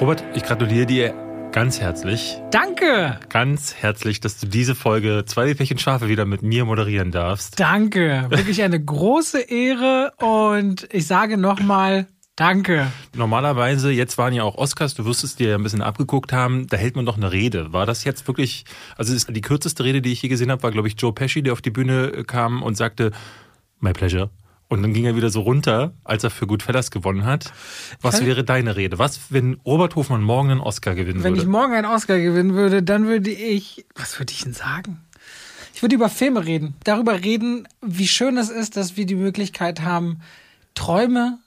Robert, ich gratuliere dir ganz herzlich. Danke. Ganz herzlich, dass du diese Folge Zwei Pärchen Schafe wieder mit mir moderieren darfst. Danke. Wirklich eine große Ehre und ich sage nochmal Danke. Normalerweise, jetzt waren ja auch Oscars, du wirst es dir ein bisschen abgeguckt haben, da hält man doch eine Rede. War das jetzt wirklich, also die kürzeste Rede, die ich je gesehen habe, war, glaube ich, Joe Pesci, der auf die Bühne kam und sagte, My pleasure. Und dann ging er wieder so runter, als er für Goodfellas gewonnen hat. Was wäre deine Rede? Was, wenn Robert Hofmann morgen einen Oscar gewinnen Wenn würde? ich morgen einen Oscar gewinnen würde, dann würde ich, was würde ich denn sagen? Ich würde über Filme reden. Darüber reden, wie schön es ist, dass wir die Möglichkeit haben, Träume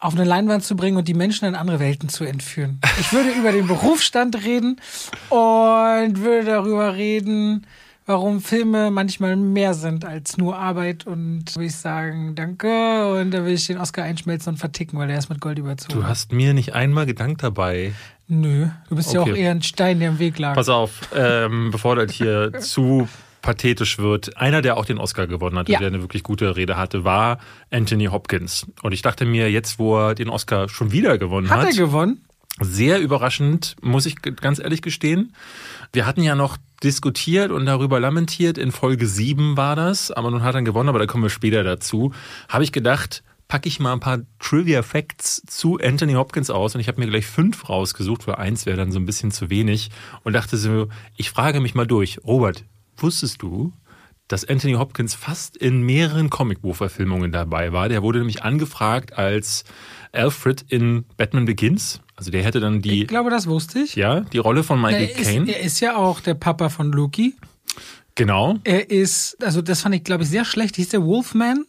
auf eine Leinwand zu bringen und die Menschen in andere Welten zu entführen. Ich würde über den Berufsstand reden und würde darüber reden, warum Filme manchmal mehr sind als nur Arbeit und würde ich sagen, danke und da will ich den Oscar einschmelzen und verticken, weil er ist mit Gold überzogen. du hast mir nicht einmal Gedank dabei. Nö, du bist ja auch Okay. eher ein Stein, der im Weg lag. Pass auf, ähm, bevor das hier zu pathetisch wird. Einer, der auch den Oscar gewonnen hat, Ja. der eine wirklich gute Rede hatte, war Anthony Hopkins. Und ich dachte mir, jetzt, wo er den Oscar schon wieder gewonnen Hat hat, er gewonnen? sehr überraschend, muss ich ganz ehrlich gestehen. Wir hatten ja noch diskutiert und darüber lamentiert, in Folge 7 war das, aber nun hat er gewonnen, aber da kommen wir später dazu. Habe ich gedacht, packe ich mal ein paar Trivia Facts zu Anthony Hopkins aus und ich habe mir gleich fünf rausgesucht, weil eins wäre dann so ein bisschen zu wenig und dachte so, ich frage mich mal durch. Robert, wusstest du, dass Anthony Hopkins fast in mehreren Comicbuchverfilmungen dabei war. Der wurde nämlich angefragt als Alfred in Batman Begins. Also der hätte dann die, Ich glaube, das wusste ich. ja, die Rolle von Michael Caine. er ist ja auch der Papa von Loki. Genau. Er ist, also das fand ich, glaube ich, sehr schlecht. Hieß der Wolfman?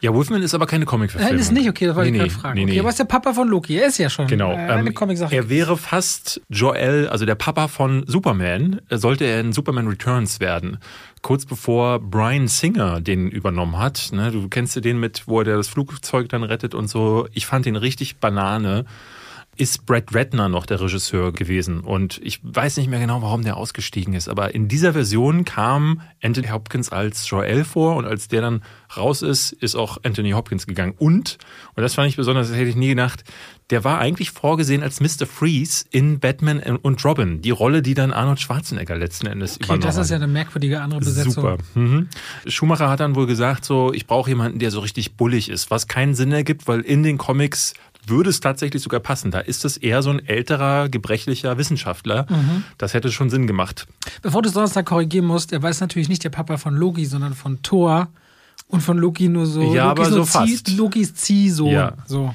Ja, Wolfman ist aber keine Comicverfilmung. Nein, ist nicht, okay, das wollte nee, ich nee, gerade fragen. Nee, Okay, aber ist der Papa von Loki? Er ist ja schon Genau. äh, eine ähm, Comic-Sache. er wäre fast Joel, also der Papa von Superman, sollte er in Superman Returns werden. Kurz bevor Brian Singer den übernommen hat. Ne, du kennst ja den mit, wo er das Flugzeug dann rettet und so. Ich fand den richtig Banane. Ist Brad Ratner noch der Regisseur gewesen. Und ich weiß nicht mehr genau, warum der ausgestiegen ist. Aber in dieser Version kam Anthony Hopkins als Joel vor und als der dann raus ist, ist auch Anthony Hopkins gegangen. Und, und das fand ich besonders, das hätte ich nie gedacht, der war eigentlich vorgesehen als Mr. Freeze in Batman und Robin. Die Rolle, die dann Arnold Schwarzenegger letzten Endes okay, übernommen das ist ja hat. eine merkwürdige andere Besetzung. Super. Mhm. Schumacher hat dann wohl gesagt, so, ich brauche jemanden, der so richtig bullig ist, was keinen Sinn ergibt, weil in den Comics würde es tatsächlich sogar passen. Da ist es eher so ein älterer, gebrechlicher Wissenschaftler. Mhm. Das hätte schon Sinn gemacht. Bevor du es Donnerstag korrigieren musst, er es natürlich nicht der Papa von Loki, sondern von Thor. Und von Loki nur so. Ja, Loki aber so Zieh- fast. Lokis Ziehsohn. Ja. So.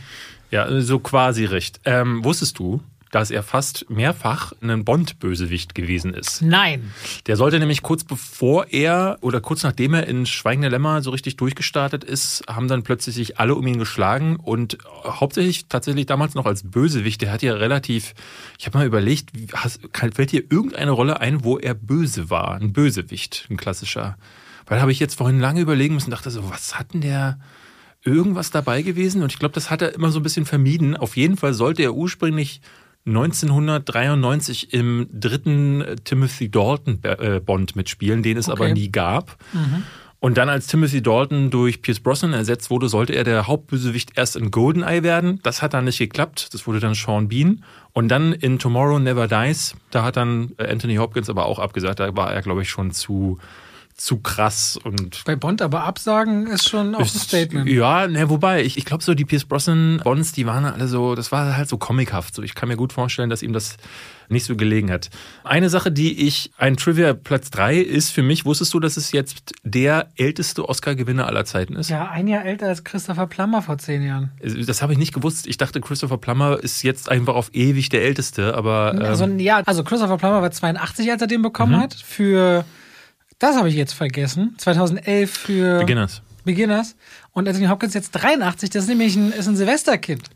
Ja, so quasi recht. Ähm, wusstest du, dass er fast mehrfach ein Bond-Bösewicht gewesen ist? Nein. Der sollte nämlich kurz bevor er oder kurz nachdem er in Schweigende Lämmer so richtig durchgestartet ist, haben dann plötzlich sich alle um ihn geschlagen und hauptsächlich tatsächlich damals noch als Bösewicht. Der hat ja relativ, ich habe mal überlegt, hast, fällt dir irgendeine Rolle ein, wo er böse war? Ein Bösewicht, ein klassischer. Weil habe ich jetzt vorhin lange überlegen müssen, dachte so, was hat denn der irgendwas dabei gewesen? Und ich glaube, das hat er immer so ein bisschen vermieden. Auf jeden Fall sollte er ursprünglich 1993 im dritten Timothy Dalton äh, Bond mitspielen, den es aber Okay. nie gab. Und dann als Timothy Dalton durch Pierce Brosnan ersetzt wurde, sollte er der Hauptbösewicht erst in Goldeneye werden. Das hat dann nicht geklappt. Das wurde dann Sean Bean. Und dann in Tomorrow Never Dies, da hat dann Anthony Hopkins aber auch abgesagt. Da war er, glaube ich, schon zu, zu krass und Bei Bond aber absagen ist schon auch ein ist- Statement. Ja, ne, wobei, ich, ich glaube so, die Pierce Brosnan Bonds, die waren alle so, das war halt so comichaft. So, ich kann mir gut vorstellen, dass ihm das nicht so gelegen hat. Eine Sache, die ich, ein Trivia Platz drei ist für mich, wusstest du, dass es jetzt der älteste Oscar-Gewinner aller Zeiten ist? Ja, ein Jahr älter als Christopher Plummer vor zehn Jahren. Das habe ich nicht gewusst. Ich dachte, Christopher Plummer ist jetzt einfach auf ewig der Älteste, aber ähm, Also, ja, also Christopher Plummer war 82, als er den bekommen Mhm. hat. Für, das habe ich jetzt vergessen, 2011 für Beginners. Beginners. Und Anthony Hopkins jetzt 83, das ist nämlich ein, ist ein Silvesterkind.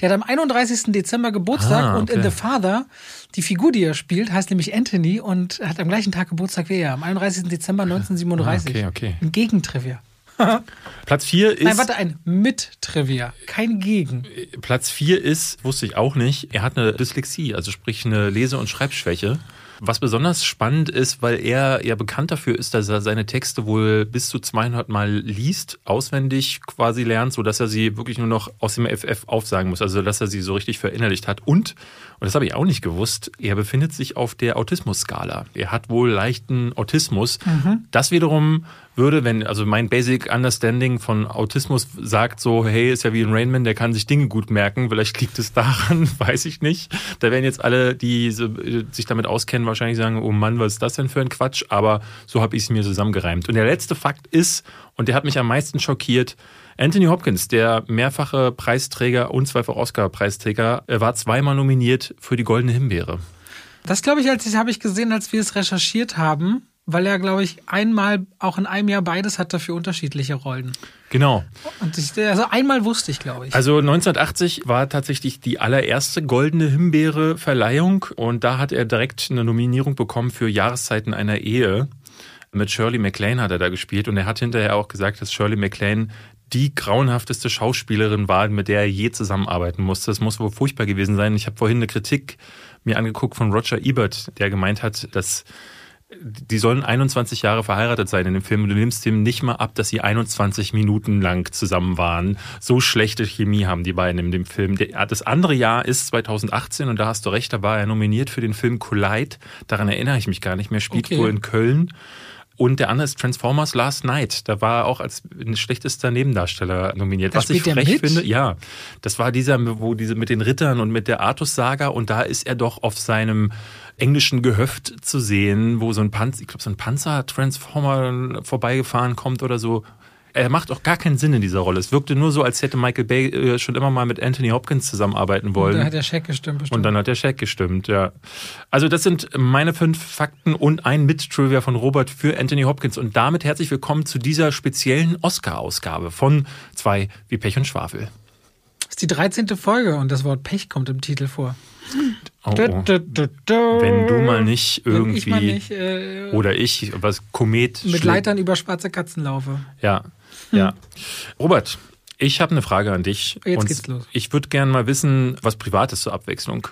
Der hat am 31. Dezember Geburtstag Ah, und in okay. The Father, die Figur, die er spielt, heißt nämlich Anthony und hat am gleichen Tag Geburtstag wie er, am 31. Dezember 1937. Ah, okay, okay. Ein Gegentrivia. Platz vier ist. Nein, warte, ein Mit-Trivia, kein Gegen. Platz vier ist, wusste ich auch nicht, er hat eine Dyslexie, also sprich eine Lese- und Schreibschwäche. Was besonders spannend ist, weil er ja bekannt dafür ist, dass er seine Texte wohl bis zu 200 Mal liest, auswendig quasi lernt, so dass er sie wirklich nur noch aus dem FF aufsagen muss, also dass er sie so richtig verinnerlicht hat. Und, und das habe ich auch nicht gewusst, er befindet sich auf der Autismus-Skala. Er hat wohl leichten Autismus. Mhm. Das wiederum würde, wenn, also mein Basic Understanding von Autismus sagt so, hey, ist ja wie ein Rainman, der kann sich Dinge gut merken. Vielleicht liegt es daran, weiß ich nicht. Da werden jetzt alle, die sich damit auskennen, wahrscheinlich sagen, oh Mann, was ist das denn für ein Quatsch? Aber so habe ich es mir zusammengereimt. Und der letzte Fakt ist, und der hat mich am meisten schockiert, Anthony Hopkins, der mehrfache Preisträger und zweifache Oscar-Preisträger, war zweimal nominiert für die Goldene Himbeere. Das glaube ich, als habe ich gesehen, als wir es recherchiert haben weil er, glaube ich, einmal auch in einem Jahr beides hat dafür unterschiedliche Rollen. Genau. Ich, also einmal wusste ich, glaube ich. Also 1980 war tatsächlich die allererste goldene Himbeere-Verleihung und da hat er direkt eine Nominierung bekommen für Jahreszeiten einer Ehe. Mit Shirley MacLaine hat er da gespielt und er hat hinterher auch gesagt, dass Shirley MacLaine die grauenhafteste Schauspielerin war, mit der er je zusammenarbeiten musste. Das muss wohl furchtbar gewesen sein. Ich habe vorhin eine Kritik mir angeguckt von Roger Ebert, der gemeint hat, dass die sollen 21 Jahre verheiratet sein in dem Film und du nimmst ihm nicht mal ab, dass sie 21 Minuten lang zusammen waren. So schlechte Chemie haben die beiden in dem Film. Das andere Jahr ist 2018 und da hast du recht, da war er nominiert für den Film Collide. Daran erinnere ich mich gar nicht mehr. Spielt okay. wohl in Köln. Und der andere ist Transformers Last Night. Da war er auch als schlechtester Nebendarsteller nominiert. Da Was ich frech finde, ja. Das war dieser, wo diese mit den Rittern und mit der Artus-Saga und da ist er doch auf seinem englischen Gehöft zu sehen, wo so ein Panzer, ich glaube, so ein Panzer-Transformer vorbeigefahren kommt oder so er macht auch gar keinen Sinn in dieser Rolle. Es wirkte nur so, als hätte Michael Bay äh, schon immer mal mit Anthony Hopkins zusammenarbeiten wollen. Und dann hat der Scheck gestimmt, bestimmt. Und dann hat der Scheck gestimmt, ja. Also das sind meine fünf Fakten und ein Mit-Trivia von Robert für Anthony Hopkins. Und damit herzlich willkommen zu dieser speziellen Oscar-Ausgabe von zwei wie Pech und Schwafel. Das ist die 13. Folge und das Wort Pech kommt im Titel vor. Oh, oh. Wenn du mal nicht irgendwie ich mal nicht, äh, oder ich was Komet mit Leitern über schwarze Katzen laufe. Ja. Ja. Robert, ich habe eine Frage an dich. Jetzt geht's los. Ich würde gerne mal wissen, was Privates zur Abwechslung.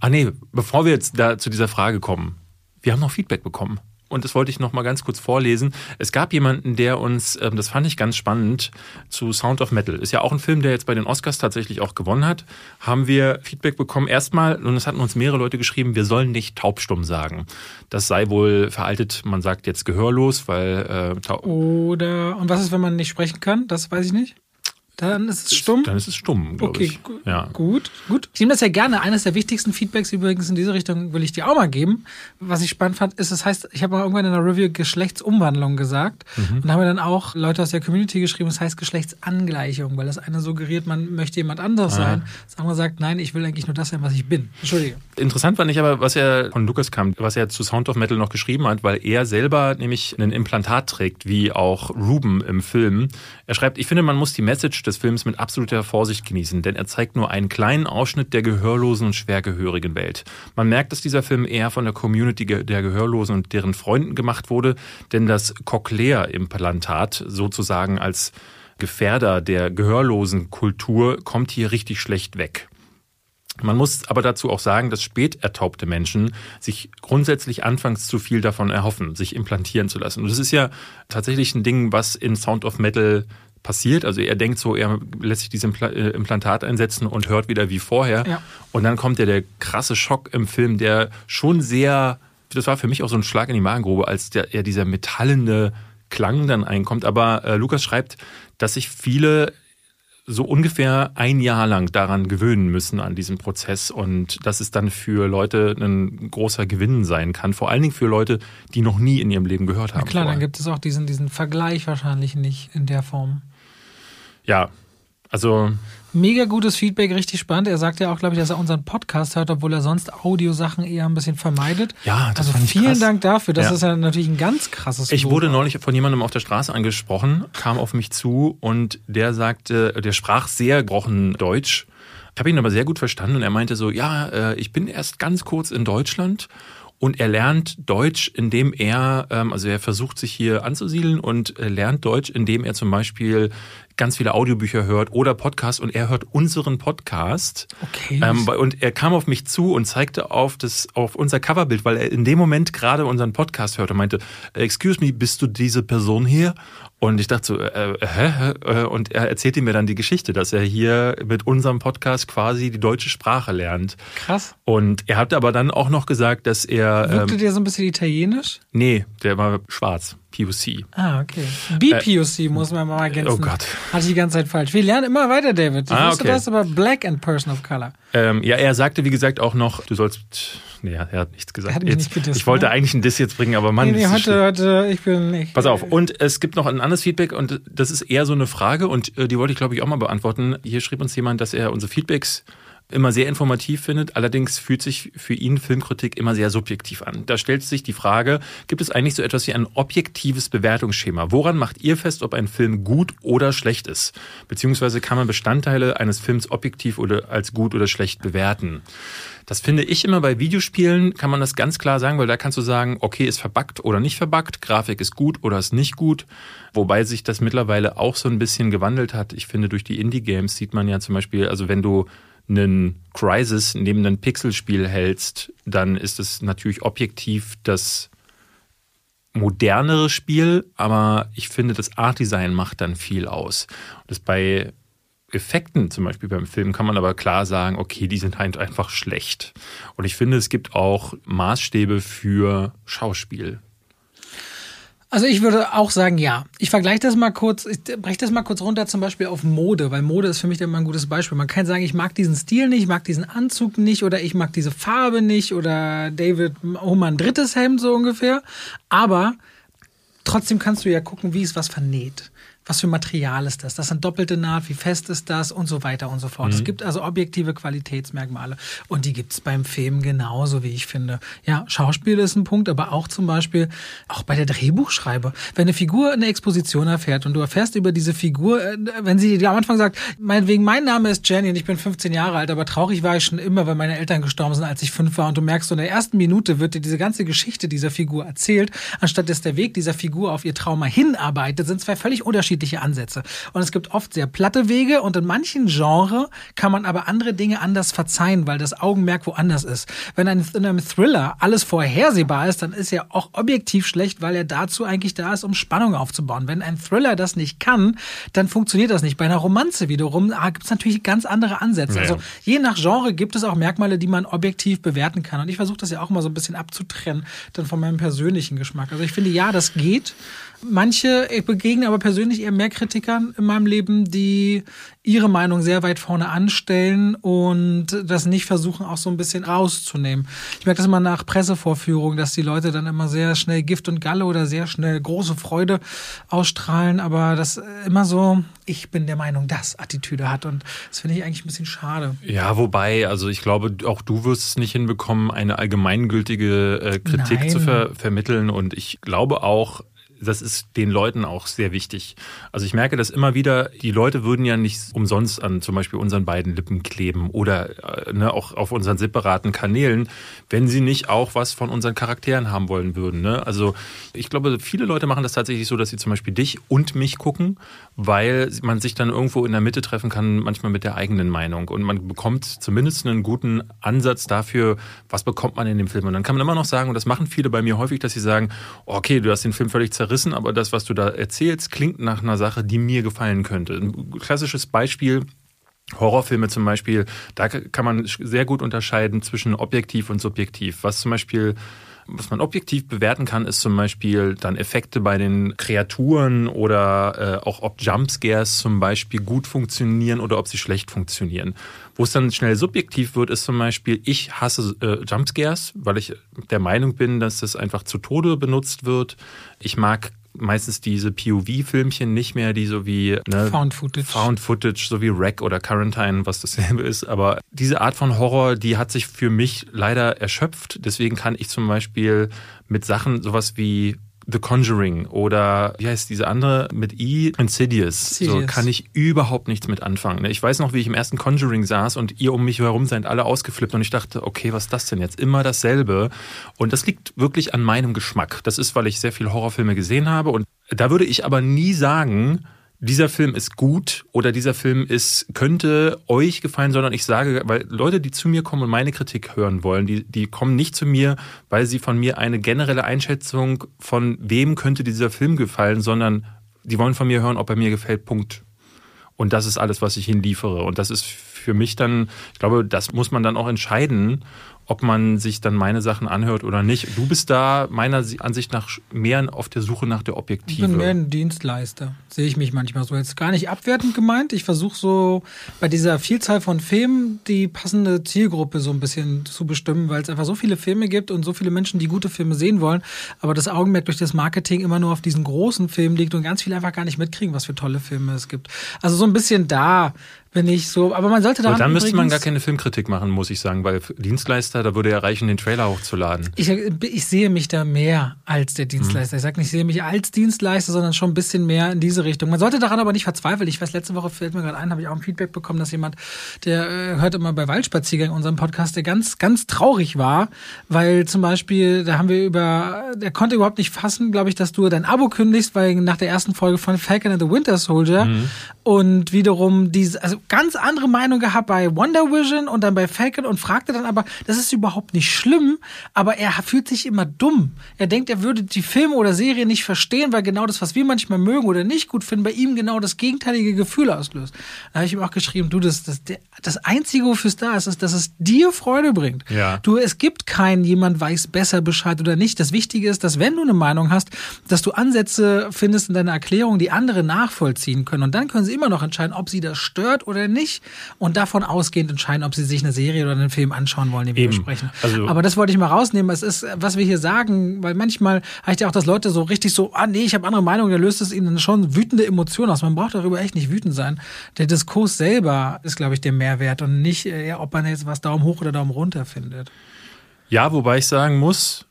Ah nee, bevor wir jetzt da zu dieser Frage kommen, wir haben noch Feedback bekommen und das wollte ich noch mal ganz kurz vorlesen. Es gab jemanden, der uns, ähm, das fand ich ganz spannend, zu Sound of Metal. Ist ja auch ein Film, der jetzt bei den Oscars tatsächlich auch gewonnen hat. Haben wir Feedback bekommen. Erstmal, und es hatten uns mehrere Leute geschrieben, wir sollen nicht taubstumm sagen. Das sei wohl veraltet. Man sagt jetzt gehörlos, weil äh, Oder und was ist, wenn man nicht sprechen kann? Das weiß ich nicht. Dann ist es stumm? Dann ist es stumm, glaube okay, ich. Ja. Gut, gut. Ich nehme das ja gerne. Eines der wichtigsten Feedbacks übrigens in diese Richtung will ich dir auch mal geben. Was ich spannend fand, ist, das heißt, ich habe mal irgendwann in der Review Geschlechtsumwandlung gesagt mhm. und haben dann auch Leute aus der Community geschrieben, das heißt Geschlechtsangleichung, weil das eine suggeriert, man möchte jemand anderes ah. sein. Das andere sagt, nein, ich will eigentlich nur das sein, was ich bin. Entschuldige. Interessant fand ich aber, was er von Lukas kam, was er zu Sound of Metal noch geschrieben hat, weil er selber nämlich ein Implantat trägt, wie auch Ruben im Film. Er schreibt, ich finde, man muss die Message des Films mit absoluter Vorsicht genießen, denn er zeigt nur einen kleinen Ausschnitt der gehörlosen und schwergehörigen Welt. Man merkt, dass dieser Film eher von der Community der Gehörlosen und deren Freunden gemacht wurde, denn das Cochlea-Implantat sozusagen als Gefährder der gehörlosen Kultur kommt hier richtig schlecht weg. Man muss aber dazu auch sagen, dass spät ertaubte Menschen sich grundsätzlich anfangs zu viel davon erhoffen, sich implantieren zu lassen. Und das ist ja tatsächlich ein Ding, was in Sound of Metal passiert. Also er denkt so, er lässt sich dieses äh, Implantat einsetzen und hört wieder wie vorher. Ja. Und dann kommt ja der krasse Schock im Film, der schon sehr, das war für mich auch so ein Schlag in die Magengrube, als der, ja, dieser metallende Klang dann einkommt. Aber äh, Lukas schreibt, dass sich viele so ungefähr ein Jahr lang daran gewöhnen müssen an diesem Prozess und dass es dann für Leute ein großer Gewinn sein kann. Vor allen Dingen für Leute, die noch nie in ihrem Leben gehört haben. Na klar, dann gibt es auch diesen, diesen Vergleich wahrscheinlich nicht in der Form. Ja, also. Mega gutes Feedback, richtig spannend. Er sagt ja auch, glaube ich, dass er unseren Podcast hört, obwohl er sonst Audiosachen eher ein bisschen vermeidet. Ja, das also vielen krass. Dank dafür. Das ja. ist ja natürlich ein ganz krasses. Ich Lob. wurde neulich von jemandem auf der Straße angesprochen, kam auf mich zu und der sagte, der sprach sehr gebrochen Deutsch. Ich habe ihn aber sehr gut verstanden und er meinte so, ja, äh, ich bin erst ganz kurz in Deutschland und er lernt Deutsch, indem er, ähm, also er versucht sich hier anzusiedeln und lernt Deutsch, indem er zum Beispiel ganz viele Audiobücher hört oder Podcasts und er hört unseren Podcast. Okay. Ähm, und er kam auf mich zu und zeigte auf das auf unser Coverbild, weil er in dem Moment gerade unseren Podcast hörte und meinte, excuse me, bist du diese Person hier? Und ich dachte so, äh, hä? Äh, und er erzählte mir dann die Geschichte, dass er hier mit unserem Podcast quasi die deutsche Sprache lernt. Krass. Und er hat aber dann auch noch gesagt, dass er. Wirkte Ähm, der so ein bisschen italienisch? nee, der war schwarz. POC. Ah, okay. BPOC muss man mal ergänzen. oh Gott. Hatte ich die ganze Zeit falsch. Wir lernen immer weiter, David. Ich Ah, wusste okay. das, aber Black and Person of Color. Ähm, ja, er sagte, wie gesagt, auch noch, du sollst. Nee, er hat nichts gesagt. Er hat mich jetzt, nicht gedisst, ich wollte ne? eigentlich einen Diss jetzt bringen, aber Mann, Nee, nee, heute, heute, ich bin nicht. Pass auf, und es gibt noch ein anderes Feedback und das ist eher so eine Frage und äh, die wollte ich glaube ich auch mal beantworten. Hier schrieb uns jemand, dass er unsere Feedbacks immer sehr informativ findet. Allerdings fühlt sich für ihn Filmkritik immer sehr subjektiv an. Da stellt sich die Frage, gibt es eigentlich so etwas wie ein objektives Bewertungsschema? Woran macht ihr fest, ob ein Film gut oder schlecht ist? Beziehungsweise kann man Bestandteile eines Films objektiv oder als gut oder schlecht bewerten? Das finde ich immer bei Videospielen, kann man das ganz klar sagen, weil da kannst du sagen, okay, ist verbuggt oder nicht verbuggt, Grafik ist gut oder ist nicht gut. Wobei sich das mittlerweile auch so ein bisschen gewandelt hat. Ich finde, durch die Indie-Games sieht man ja zum Beispiel, also wenn du einen Crisis neben ein Pixelspiel hältst, dann ist es natürlich objektiv das modernere Spiel, aber ich finde, das Art-Design macht dann viel aus. Das bei Effekten, zum Beispiel beim Film, kann man aber klar sagen, okay, die sind halt einfach schlecht. Und ich finde, es gibt auch Maßstäbe für Schauspiel. Also ich würde auch sagen, ja. Ich vergleiche das mal kurz, ich breche das mal kurz runter, zum Beispiel auf Mode, weil Mode ist für mich immer ein gutes Beispiel. Man kann sagen, ich mag diesen Stil nicht, ich mag diesen Anzug nicht oder ich mag diese Farbe nicht oder David, hol mal ein drittes Hemd so ungefähr. Aber trotzdem kannst du ja gucken, wie ist was vernäht. Was für Material ist das? Das sind doppelte Naht, wie fest ist das und so weiter und so fort. Es gibt also objektive Qualitätsmerkmale und die gibt es beim Film genauso, wie ich finde. Ja, Schauspiel ist ein Punkt, aber auch zum Beispiel auch bei der Drehbuchschreibe. Wenn eine Figur eine Exposition erfährt und du erfährst über diese Figur, äh, wenn sie dir am Anfang sagt, meinetwegen, mein Name ist Jenny und ich bin 15 Jahre alt, aber traurig war ich schon immer, weil meine Eltern gestorben sind, als ich fünf war und du merkst, so in der ersten Minute wird dir diese ganze Geschichte dieser Figur erzählt, anstatt dass der Weg dieser Figur auf ihr Trauma hinarbeitet, sind zwei völlig unterschiedliche Ansätze. Und es gibt oft sehr platte Wege und in manchen Genres kann man aber andere Dinge anders verzeihen, weil das Augenmerk woanders ist. Wenn in einem Thriller alles vorhersehbar ist, dann ist er auch objektiv schlecht, weil er dazu eigentlich da ist, um Spannung aufzubauen. Wenn ein Thriller das nicht kann, dann funktioniert das nicht. Bei einer Romanze wiederum ah, gibt es natürlich ganz andere Ansätze. Ja. Also je nach Genre gibt es auch Merkmale, die man objektiv bewerten kann. Und ich versuche das ja auch mal so ein bisschen abzutrennen, dann von meinem persönlichen Geschmack. Also ich finde, ja, das geht. Manche, ich begegne aber persönlich eher mehr Kritikern in meinem Leben, die ihre Meinung sehr weit vorne anstellen und das nicht versuchen, auch so ein bisschen rauszunehmen. Ich merke das immer nach Pressevorführungen, dass die Leute dann immer sehr schnell Gift und Galle oder sehr schnell große Freude ausstrahlen, aber das immer so, ich bin der Meinung, das Attitüde hat und das finde ich eigentlich ein bisschen schade. Ja, wobei, also ich glaube, auch du wirst es nicht hinbekommen, eine allgemeingültige äh, Kritik Nein. zu ver vermitteln. Und ich glaube auch, das ist den Leuten auch sehr wichtig. Also ich merke das immer wieder, die Leute würden ja nicht umsonst an zum Beispiel unseren beiden Lippen kleben oder äh, ne, auch auf unseren separaten Kanälen, wenn sie nicht auch was von unseren Charakteren haben wollen würden. Ne? Also ich glaube, viele Leute machen das tatsächlich so, dass sie zum Beispiel dich und mich gucken, weil man sich dann irgendwo in der Mitte treffen kann, manchmal mit der eigenen Meinung. Und man bekommt zumindest einen guten Ansatz dafür, was bekommt man in dem Film. Und dann kann man immer noch sagen, und das machen viele bei mir häufig, dass sie sagen, okay, du hast den Film völlig zerrissen, aber das, was du da erzählst, klingt nach einer Sache, die mir gefallen könnte. Ein klassisches Beispiel, Horrorfilme zum Beispiel, da kann man sehr gut unterscheiden zwischen objektiv und subjektiv. Was zum Beispiel was man objektiv bewerten kann, ist zum Beispiel dann Effekte bei den Kreaturen oder äh, auch ob Jumpscares zum Beispiel gut funktionieren oder ob sie schlecht funktionieren. Wo es dann schnell subjektiv wird, ist zum Beispiel, ich hasse äh, Jumpscares, weil ich der Meinung bin, dass das einfach zu Tode benutzt wird. Ich mag meistens diese POV-Filmchen nicht mehr, die so wie ne, Found Footage. Found Footage, so wie Wreck oder Quarantine, was dasselbe ist. Aber diese Art von Horror, die hat sich für mich leider erschöpft. Deswegen kann ich zum Beispiel mit Sachen sowas wie The Conjuring oder wie heißt diese andere mit I? Insidious. So Insidious. kann ich überhaupt nichts mit anfangen. Ich weiß noch, wie ich im ersten Conjuring saß und ihr um mich herum seid alle ausgeflippt und ich dachte, okay, was ist das denn jetzt? Immer dasselbe. Und das liegt wirklich an meinem Geschmack. Das ist, weil ich sehr viele Horrorfilme gesehen habe und da würde ich aber nie sagen, dieser Film ist gut oder dieser Film ist, könnte euch gefallen, sondern ich sage, weil Leute, die zu mir kommen und meine Kritik hören wollen, die, die kommen nicht zu mir, weil sie von mir eine generelle Einschätzung von wem könnte dieser Film gefallen, sondern die wollen von mir hören, ob er mir gefällt, Punkt. Und das ist alles, was ich ihnen liefere. Und das ist für mich dann, ich glaube, das muss man dann auch entscheiden, ob man sich dann meine Sachen anhört oder nicht. Du bist da meiner Ansicht nach mehr auf der Suche nach der Objektive. Ich bin mehr ein Dienstleister, sehe ich mich manchmal so. Jetzt gar nicht abwertend gemeint. Ich versuche so bei dieser Vielzahl von Filmen die passende Zielgruppe so ein bisschen zu bestimmen, weil es einfach so viele Filme gibt und so viele Menschen, die gute Filme sehen wollen, aber das Augenmerk durch das Marketing immer nur auf diesen großen Filmen liegt und ganz viele einfach gar nicht mitkriegen, was für tolle Filme es gibt. Also so ein bisschen da bin ich so, aber man sollte da. dann müsste man gar keine Filmkritik machen, muss ich sagen, weil Dienstleister, da würde ja reichen, den Trailer hochzuladen. Ich, ich sehe mich da mehr als der Dienstleister. Mhm. Ich sage nicht, ich sehe mich als Dienstleister, sondern schon ein bisschen mehr in diese Richtung. Man sollte daran aber nicht verzweifeln. Ich weiß, letzte Woche fällt mir gerade ein, habe ich auch ein Feedback bekommen, dass jemand, der äh, hört immer bei Waldspaziergang unserem Podcast, der ganz, ganz traurig war, weil zum Beispiel, da haben wir über, der konnte überhaupt nicht fassen, glaube ich, dass du dein Abo kündigst, weil nach der ersten Folge von Falcon and the Winter Soldier mhm. und wiederum diese, also ganz andere Meinung gehabt bei Wonder Vision und dann bei Falcon und fragte dann aber, das ist überhaupt nicht schlimm, aber er fühlt sich immer dumm. Er denkt, er würde die Filme oder Serie nicht verstehen, weil genau das, was wir manchmal mögen oder nicht gut finden, bei ihm genau das gegenteilige Gefühl auslöst. Da habe ich ihm auch geschrieben, du, das, das, das Einzige, wofür es da ist, ist, dass es dir Freude bringt. Ja. Du, es gibt keinen, jemand weiß besser Bescheid oder nicht. Das Wichtige ist, dass wenn du eine Meinung hast, dass du Ansätze findest in deiner Erklärung, die andere nachvollziehen können. Und dann können sie immer noch entscheiden, ob sie das stört oder nicht und davon ausgehend entscheiden, ob sie sich eine Serie oder einen Film anschauen wollen, den wir besprechen. Also Aber das wollte ich mal rausnehmen. Es ist, was wir hier sagen, weil manchmal heißt ja auch, dass Leute so richtig so, ah nee, ich habe andere Meinungen, dann löst es ihnen schon wütende Emotionen aus. Man braucht darüber echt nicht wütend sein. Der Diskurs selber ist, glaube ich, der Mehrwert und nicht, äh, ja, ob man jetzt was Daumen hoch oder Daumen runter findet. Ja, wobei ich sagen muss,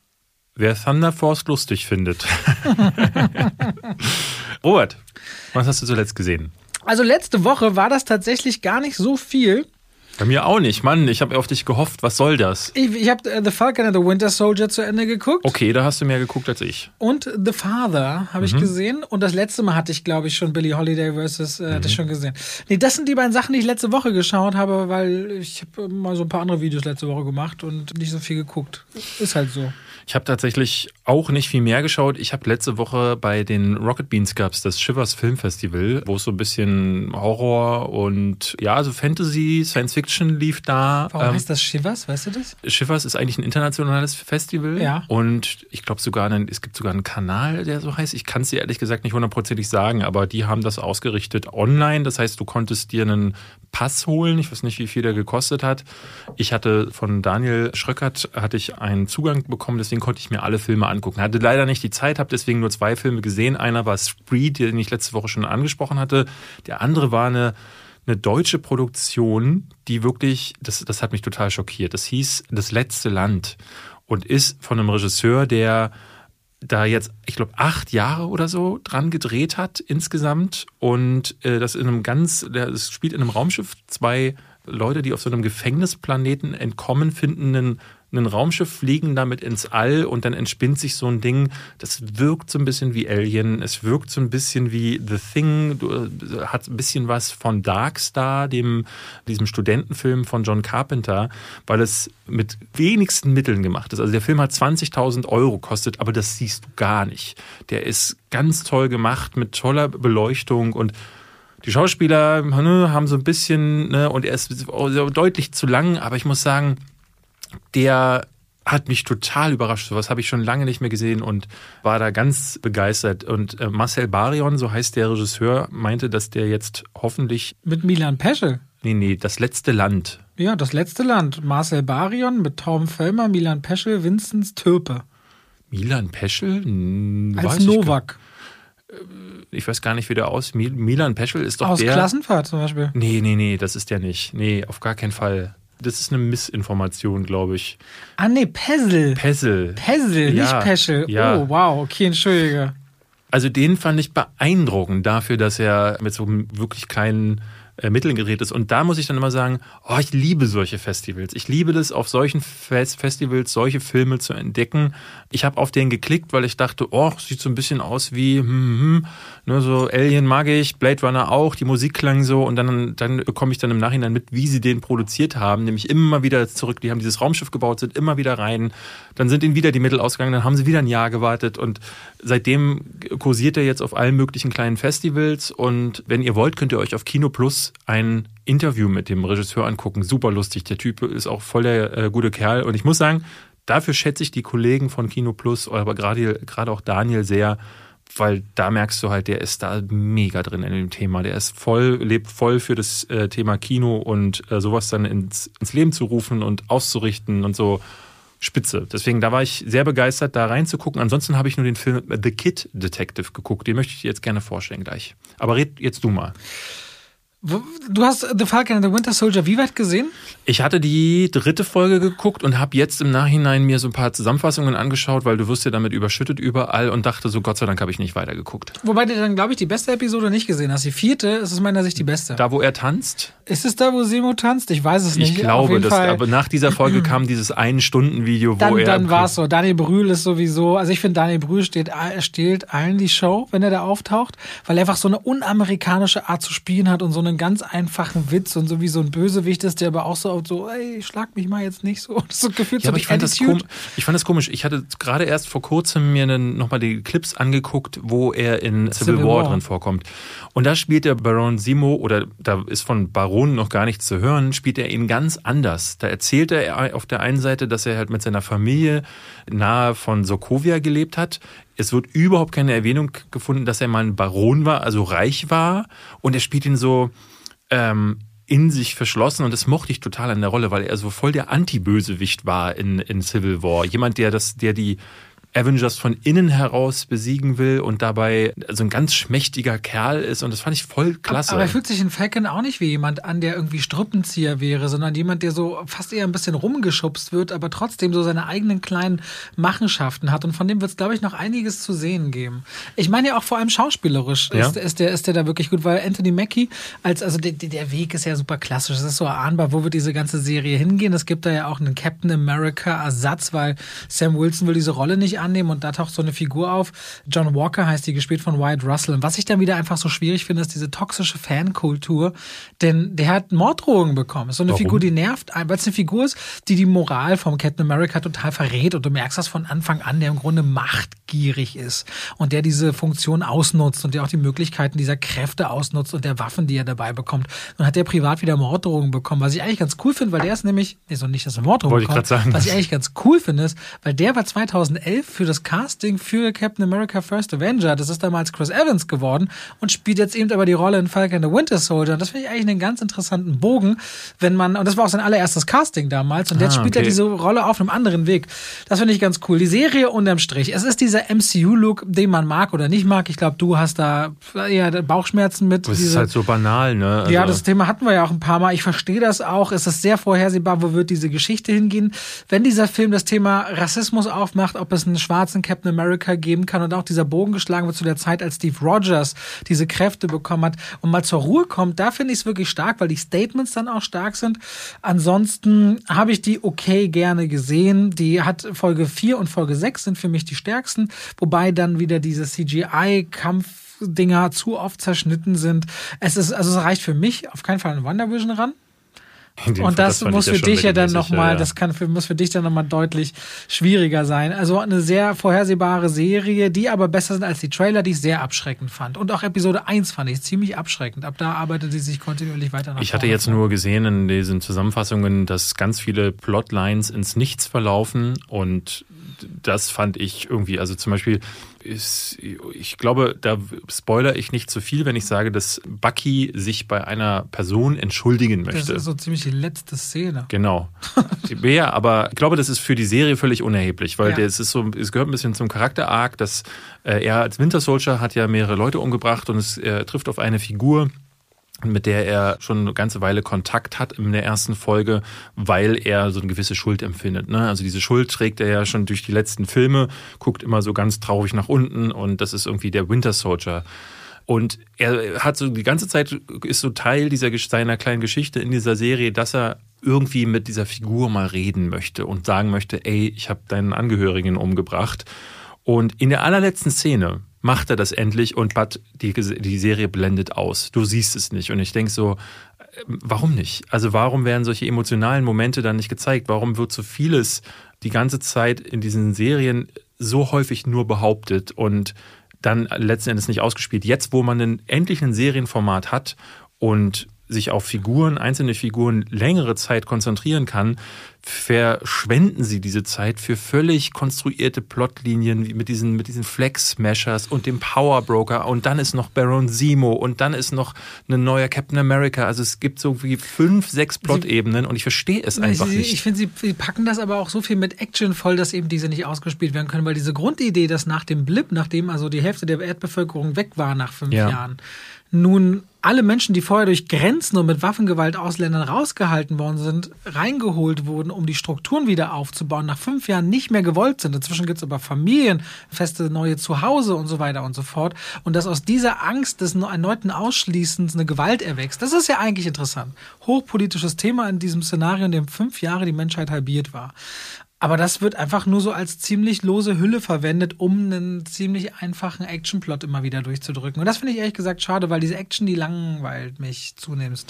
wer Thunder Force lustig findet. Robert, was hast du zuletzt gesehen? Also letzte Woche war das tatsächlich gar nicht so viel. Bei mir auch nicht. Mann, ich habe auf dich gehofft. Was soll das? Ich, ich habe uh, The Falcon and the Winter Soldier zu Ende geguckt. Okay, da hast du mehr geguckt als ich. Und The Father habe ich mhm. gesehen. Und das letzte Mal hatte ich, glaube ich, schon Billie Holiday versus, äh, mhm. hatte ich schon gesehen. Nee, das sind die beiden Sachen, die ich letzte Woche geschaut habe, weil ich habe mal so ein paar andere Videos letzte Woche gemacht und nicht so viel geguckt. Ist halt so. Ich habe tatsächlich auch nicht viel mehr geschaut. Ich habe letzte Woche bei den Rocket Beans gab's das Shivers Film Festival, wo es so ein bisschen Horror und ja, also Fantasy, Science Fiction lief da. Warum ähm, heißt das Shivers? Weißt du das? Shivers ist eigentlich ein internationales Festival. Ja. Und ich glaube sogar, einen, es gibt sogar einen Kanal, der so heißt. Ich kann es dir ehrlich gesagt nicht hundertprozentig sagen, aber die haben das ausgerichtet online. Das heißt, du konntest dir einen Pass holen. Ich weiß nicht, wie viel der gekostet hat. Ich hatte von Daniel Schröckert hatte ich einen Zugang bekommen, deswegen konnte ich mir alle Filme angucken. Hatte leider nicht die Zeit, habe deswegen nur zwei Filme gesehen. Einer war Spree, den ich letzte Woche schon angesprochen hatte. Der andere war eine, eine deutsche Produktion, die wirklich, das, das hat mich total schockiert. Das hieß Das letzte Land und ist von einem Regisseur, der da jetzt, ich glaube, acht Jahre oder so dran gedreht hat insgesamt und äh, das in einem ganz, es spielt in einem Raumschiff zwei Leute, die auf so einem Gefängnisplaneten entkommen, finden einen ein Raumschiff fliegen damit ins All und dann entspinnt sich so ein Ding. Das wirkt so ein bisschen wie Alien. Es wirkt so ein bisschen wie The Thing. Äh, hat ein bisschen was von Darkstar, dem, diesem Studentenfilm von John Carpenter, weil es mit wenigsten Mitteln gemacht ist. Also der Film hat 20.000 Euro kostet, aber das siehst du gar nicht. Der ist ganz toll gemacht mit toller Beleuchtung und die Schauspieler ne, haben so ein bisschen, ne, und er ist deutlich zu lang, aber ich muss sagen, der hat mich total überrascht. So was habe ich schon lange nicht mehr gesehen und war da ganz begeistert. Und äh, Marcel Barion, so heißt der Regisseur, meinte, dass der jetzt hoffentlich. Mit Milan Peschel? Nee, nee, das letzte Land. Ja, das letzte Land. Marcel Barion mit Tom Fellmer, Milan Peschel, Vinzenz Türpe. Milan Peschel? Hm, Als Novak. Ich, äh, ich weiß gar nicht, wie der aus. Milan Peschel ist doch Aus der. Aus Klassenfahrt zum Beispiel. Nee, nee, nee, das ist der nicht. Nee, auf gar keinen Fall. Das ist eine Missinformation, glaube ich. Ah, nee, Pessel. Pessel. Pessel, ja, nicht Peschel. Ja. Oh, wow, okay, entschuldige. Also den fand ich beeindruckend dafür, dass er mit so einem wirklich kleinen äh, Mitteln gedreht ist. Und da muss ich dann immer sagen, oh, ich liebe solche Festivals. Ich liebe das, auf solchen Fest Festivals solche Filme zu entdecken. Ich habe auf den geklickt, weil ich dachte, oh, sieht so ein bisschen aus wie, hm, hm, hm. nur so Alien mag ich, Blade Runner auch, die Musik klang so und dann, dann komme ich dann im Nachhinein mit, wie sie den produziert haben, nämlich immer wieder zurück, die haben dieses Raumschiff gebaut, sind immer wieder rein, dann sind ihnen wieder die Mittel ausgegangen, dann haben sie wieder ein Jahr gewartet und seitdem kursiert er jetzt auf allen möglichen kleinen Festivals und wenn ihr wollt, könnt ihr euch auf Kino Plus ein Interview mit dem Regisseur angucken. Super lustig. Der Typ ist auch voll der äh, gute Kerl. Und ich muss sagen, dafür schätze ich die Kollegen von Kino Plus, aber gerade, gerade auch Daniel sehr, weil da merkst du halt, der ist da mega drin in dem Thema. Der ist voll, lebt voll für das äh, Thema Kino und äh, sowas dann ins, ins Leben zu rufen und auszurichten und so. Spitze. Deswegen, da war ich sehr begeistert, da reinzugucken. Ansonsten habe ich nur den Film The Kid Detective geguckt. Den möchte ich dir jetzt gerne vorstellen gleich. Aber red jetzt du mal. Du hast The Falcon and the Winter Soldier wie weit gesehen? Ich hatte die dritte Folge geguckt und habe jetzt im Nachhinein mir so ein paar Zusammenfassungen angeschaut, weil du wirst ja damit überschüttet überall und dachte so, Gott sei Dank habe ich nicht weitergeguckt. Wobei du dann, glaube ich, die beste Episode nicht gesehen hast. Die vierte ist aus meiner Sicht die beste. Da, wo er tanzt? Ist es da, wo Simo tanzt? Ich weiß es nicht. Ich glaube, das, aber nach dieser Folge kam dieses Ein-Stunden-Video, wo dann, er... Dann war es so. Daniel Brühl ist sowieso, also ich finde, Daniel Brühl steht, stiehlt allen die Show, wenn er da auftaucht, weil er einfach so eine unamerikanische Art zu spielen hat und so einen ganz einfachen Witz und so wie so ein Bösewicht ist, der aber auch so, so ey, schlag mich mal jetzt nicht so. So gefühlt ja, so aber ich fand, das ich fand das komisch. Ich hatte gerade erst vor kurzem mir nochmal die Clips angeguckt, wo er in Civil, Civil War, War, drin vorkommt. Und da spielt der Baron Simo, oder da ist von Baron noch gar nichts zu hören, spielt er ihn ganz anders. Da erzählt er auf der einen Seite, dass er halt mit seiner Familie nahe von Sokovia gelebt hat. Es wird überhaupt keine Erwähnung gefunden, dass er mal ein Baron war, also reich war. Und er spielt ihn so, ähm, in sich verschlossen und das mochte ich total an der Rolle, weil er so voll der Anti-Bösewicht war in, in Civil War. Jemand, der das, der die Avengers von innen heraus besiegen will und dabei so ein ganz schmächtiger Kerl ist und das fand ich voll klasse. Aber er fühlt sich in Falcon auch nicht wie jemand an, der irgendwie Struppenzieher wäre, sondern jemand, der so fast eher ein bisschen rumgeschubst wird, aber trotzdem so seine eigenen kleinen Machenschaften hat und von dem wird es, glaube ich, noch einiges zu sehen geben. Ich meine ja auch vor allem schauspielerisch ja? ist, ist, der, ist der da wirklich gut, weil Anthony Mackie als, also der, der Weg ist ja super klassisch, es ist so erahnbar, wo wird diese ganze Serie hingehen. Es gibt da ja auch einen Captain America Ersatz, weil Sam Wilson will diese Rolle nicht annehmen und da taucht so eine Figur auf. John Walker heißt die, gespielt von Wyatt Russell. Und was ich dann wieder einfach so schwierig finde, ist diese toxische Fankultur, denn der hat Morddrohungen bekommen. So eine Warum? Figur, die nervt, weil es eine Figur ist, die die Moral vom Captain America total verrät und du merkst das von Anfang an, der im Grunde machtgierig ist und der diese Funktion ausnutzt und der auch die Möglichkeiten dieser Kräfte ausnutzt und der Waffen, die er dabei bekommt. Und hat der privat wieder Morddrohungen bekommen, was ich eigentlich ganz cool finde, weil der ist nämlich, nee, so nicht, dass er Morddrohungen bekommt, was ich eigentlich ganz cool finde, ist, weil der war 2011 für das Casting für Captain America First Avenger. Das ist damals Chris Evans geworden und spielt jetzt eben aber die Rolle in Falcon the Winter Soldier. Und das finde ich eigentlich einen ganz interessanten Bogen, wenn man, und das war auch sein allererstes Casting damals, und jetzt ah, spielt okay. er diese Rolle auf einem anderen Weg. Das finde ich ganz cool. Die Serie unterm Strich. Es ist dieser MCU-Look, den man mag oder nicht mag. Ich glaube, du hast da eher Bauchschmerzen mit. Das ist halt so banal, ne? Also ja, das Thema hatten wir ja auch ein paar Mal. Ich verstehe das auch. Es ist sehr vorhersehbar, wo wird diese Geschichte hingehen. Wenn dieser Film das Thema Rassismus aufmacht, ob es einen schwarzen Captain America geben kann und auch dieser Bogen geschlagen wird zu der Zeit, als Steve Rogers diese Kräfte bekommen hat und mal zur Ruhe kommt, da finde ich es wirklich stark, weil die Statements dann auch stark sind. Ansonsten habe ich die okay gerne gesehen. Die hat Folge 4 und Folge 6 sind für mich die stärksten, wobei dann wieder diese CGI-Kampf Dinger zu oft zerschnitten sind. Es ist, also es reicht für mich auf keinen Fall an WandaVision ran. Und das, das muss für dich ja dann nochmal, ja. das kann für, muss für dich dann nochmal deutlich schwieriger sein. Also eine sehr vorhersehbare Serie, die aber besser sind als die Trailer, die ich sehr abschreckend fand. Und auch Episode 1 fand ich ziemlich abschreckend. Ab da arbeitet sie sich kontinuierlich weiter nach Ich hatte jetzt nur gesehen in diesen Zusammenfassungen, dass ganz viele Plotlines ins Nichts verlaufen und das fand ich irgendwie, also zum Beispiel ist, ich glaube, da spoiler ich nicht zu viel, wenn ich sage, dass Bucky sich bei einer Person entschuldigen möchte. Das ist so ziemlich die letzte Szene. Genau. ja, aber ich glaube, das ist für die Serie völlig unerheblich, weil ja. es ist so, es gehört ein bisschen zum Charakter-Arc, dass äh, er als Winter Soldier hat ja mehrere Leute umgebracht und es er trifft auf eine Figur, mit der er schon eine ganze Weile Kontakt hat in der ersten Folge, weil er so eine gewisse Schuld empfindet. Ne? Also diese Schuld trägt er ja schon durch die letzten Filme, guckt immer so ganz traurig nach unten und das ist irgendwie der Winter Soldier. Und er hat so die ganze Zeit, ist so Teil dieser seiner kleinen Geschichte in dieser Serie, dass er irgendwie mit dieser Figur mal reden möchte und sagen möchte, ey, ich habe deinen Angehörigen umgebracht. Und in der allerletzten Szene macht er das endlich und Bud, die, die Serie blendet aus. Du siehst es nicht. Und ich denke so, äh, warum nicht? Also warum werden solche emotionalen Momente dann nicht gezeigt? Warum wird so vieles die ganze Zeit in diesen Serien so häufig nur behauptet und dann letzten Endes nicht ausgespielt? Jetzt, wo man endlich ein Serienformat hat und sich auf Figuren, einzelne Figuren längere Zeit konzentrieren kann, verschwenden sie diese Zeit für völlig konstruierte Plotlinien mit diesen, mit diesen Flex-Smashers und dem Power Broker und dann ist noch Baron Zemo und dann ist noch ein neuer Captain America. Also es gibt so wie fünf, sechs Plot-Ebenen und ich verstehe es einfach sie, nicht. Ich finde, sie, sie packen das aber auch so viel mit Action voll, dass eben diese nicht ausgespielt werden können, weil diese Grundidee, dass nach dem Blip, nachdem also die Hälfte der Erdbevölkerung weg war nach fünf ja. Jahren, nun alle Menschen, die vorher durch Grenzen und mit Waffengewalt Ausländern rausgehalten worden sind, reingeholt wurden, um die Strukturen wieder aufzubauen, nach fünf Jahren nicht mehr gewollt sind. Inzwischen gibt es aber Familien, feste neue Zuhause und so weiter und so fort. Und dass aus dieser Angst des erneuten Ausschließens eine Gewalt erwächst, das ist ja eigentlich interessant. Hochpolitisches Thema in diesem Szenario, in dem fünf Jahre die Menschheit halbiert war. Aber das wird einfach nur so als ziemlich lose Hülle verwendet, um einen ziemlich einfachen Actionplot immer wieder durchzudrücken. Und das finde ich ehrlich gesagt schade, weil diese Action, die langweilt mich zunehmend.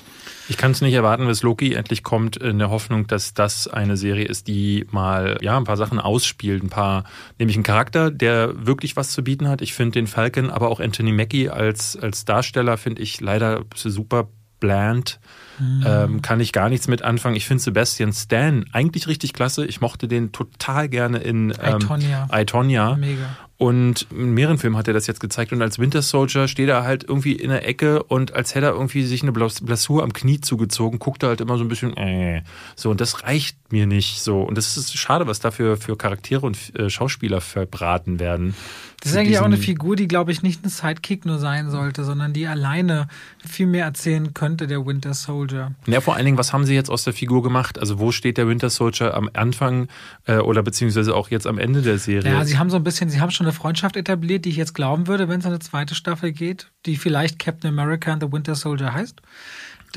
Ich kann es nicht erwarten, bis Loki endlich kommt, in der Hoffnung, dass das eine Serie ist, die mal ja ein paar Sachen ausspielt, ein paar, nämlich einen Charakter, der wirklich was zu bieten hat. Ich finde den Falcon, aber auch Anthony Mackie als, als Darsteller finde ich leider super bland. Mhm. Ähm, kann ich gar nichts mit anfangen. Ich finde Sebastian Stan eigentlich richtig klasse. Ich mochte den total gerne in ähm, Itonia. Itonia. Mega. Und in mehreren Filmen hat er das jetzt gezeigt. Und als Winter Soldier steht er halt irgendwie in der Ecke und als hätte er irgendwie sich eine Blessur am Knie zugezogen, guckt er halt immer so ein bisschen, äh. So, und das reicht mir nicht so. Und das ist schade, was dafür für Charaktere und äh, Schauspieler verbraten werden. Das ist eigentlich auch eine Figur, die, glaube ich, nicht ein Sidekick nur sein sollte, sondern die alleine viel mehr erzählen könnte, der Winter Soldier. Ja, vor allen Dingen, was haben sie jetzt aus der Figur gemacht? Also wo steht der Winter Soldier am Anfang äh, oder beziehungsweise auch jetzt am Ende der Serie? Ja, sie haben so ein bisschen, sie haben schon eine Freundschaft etabliert, die ich jetzt glauben würde, wenn es eine zweite Staffel geht, die vielleicht Captain America and the Winter Soldier heißt.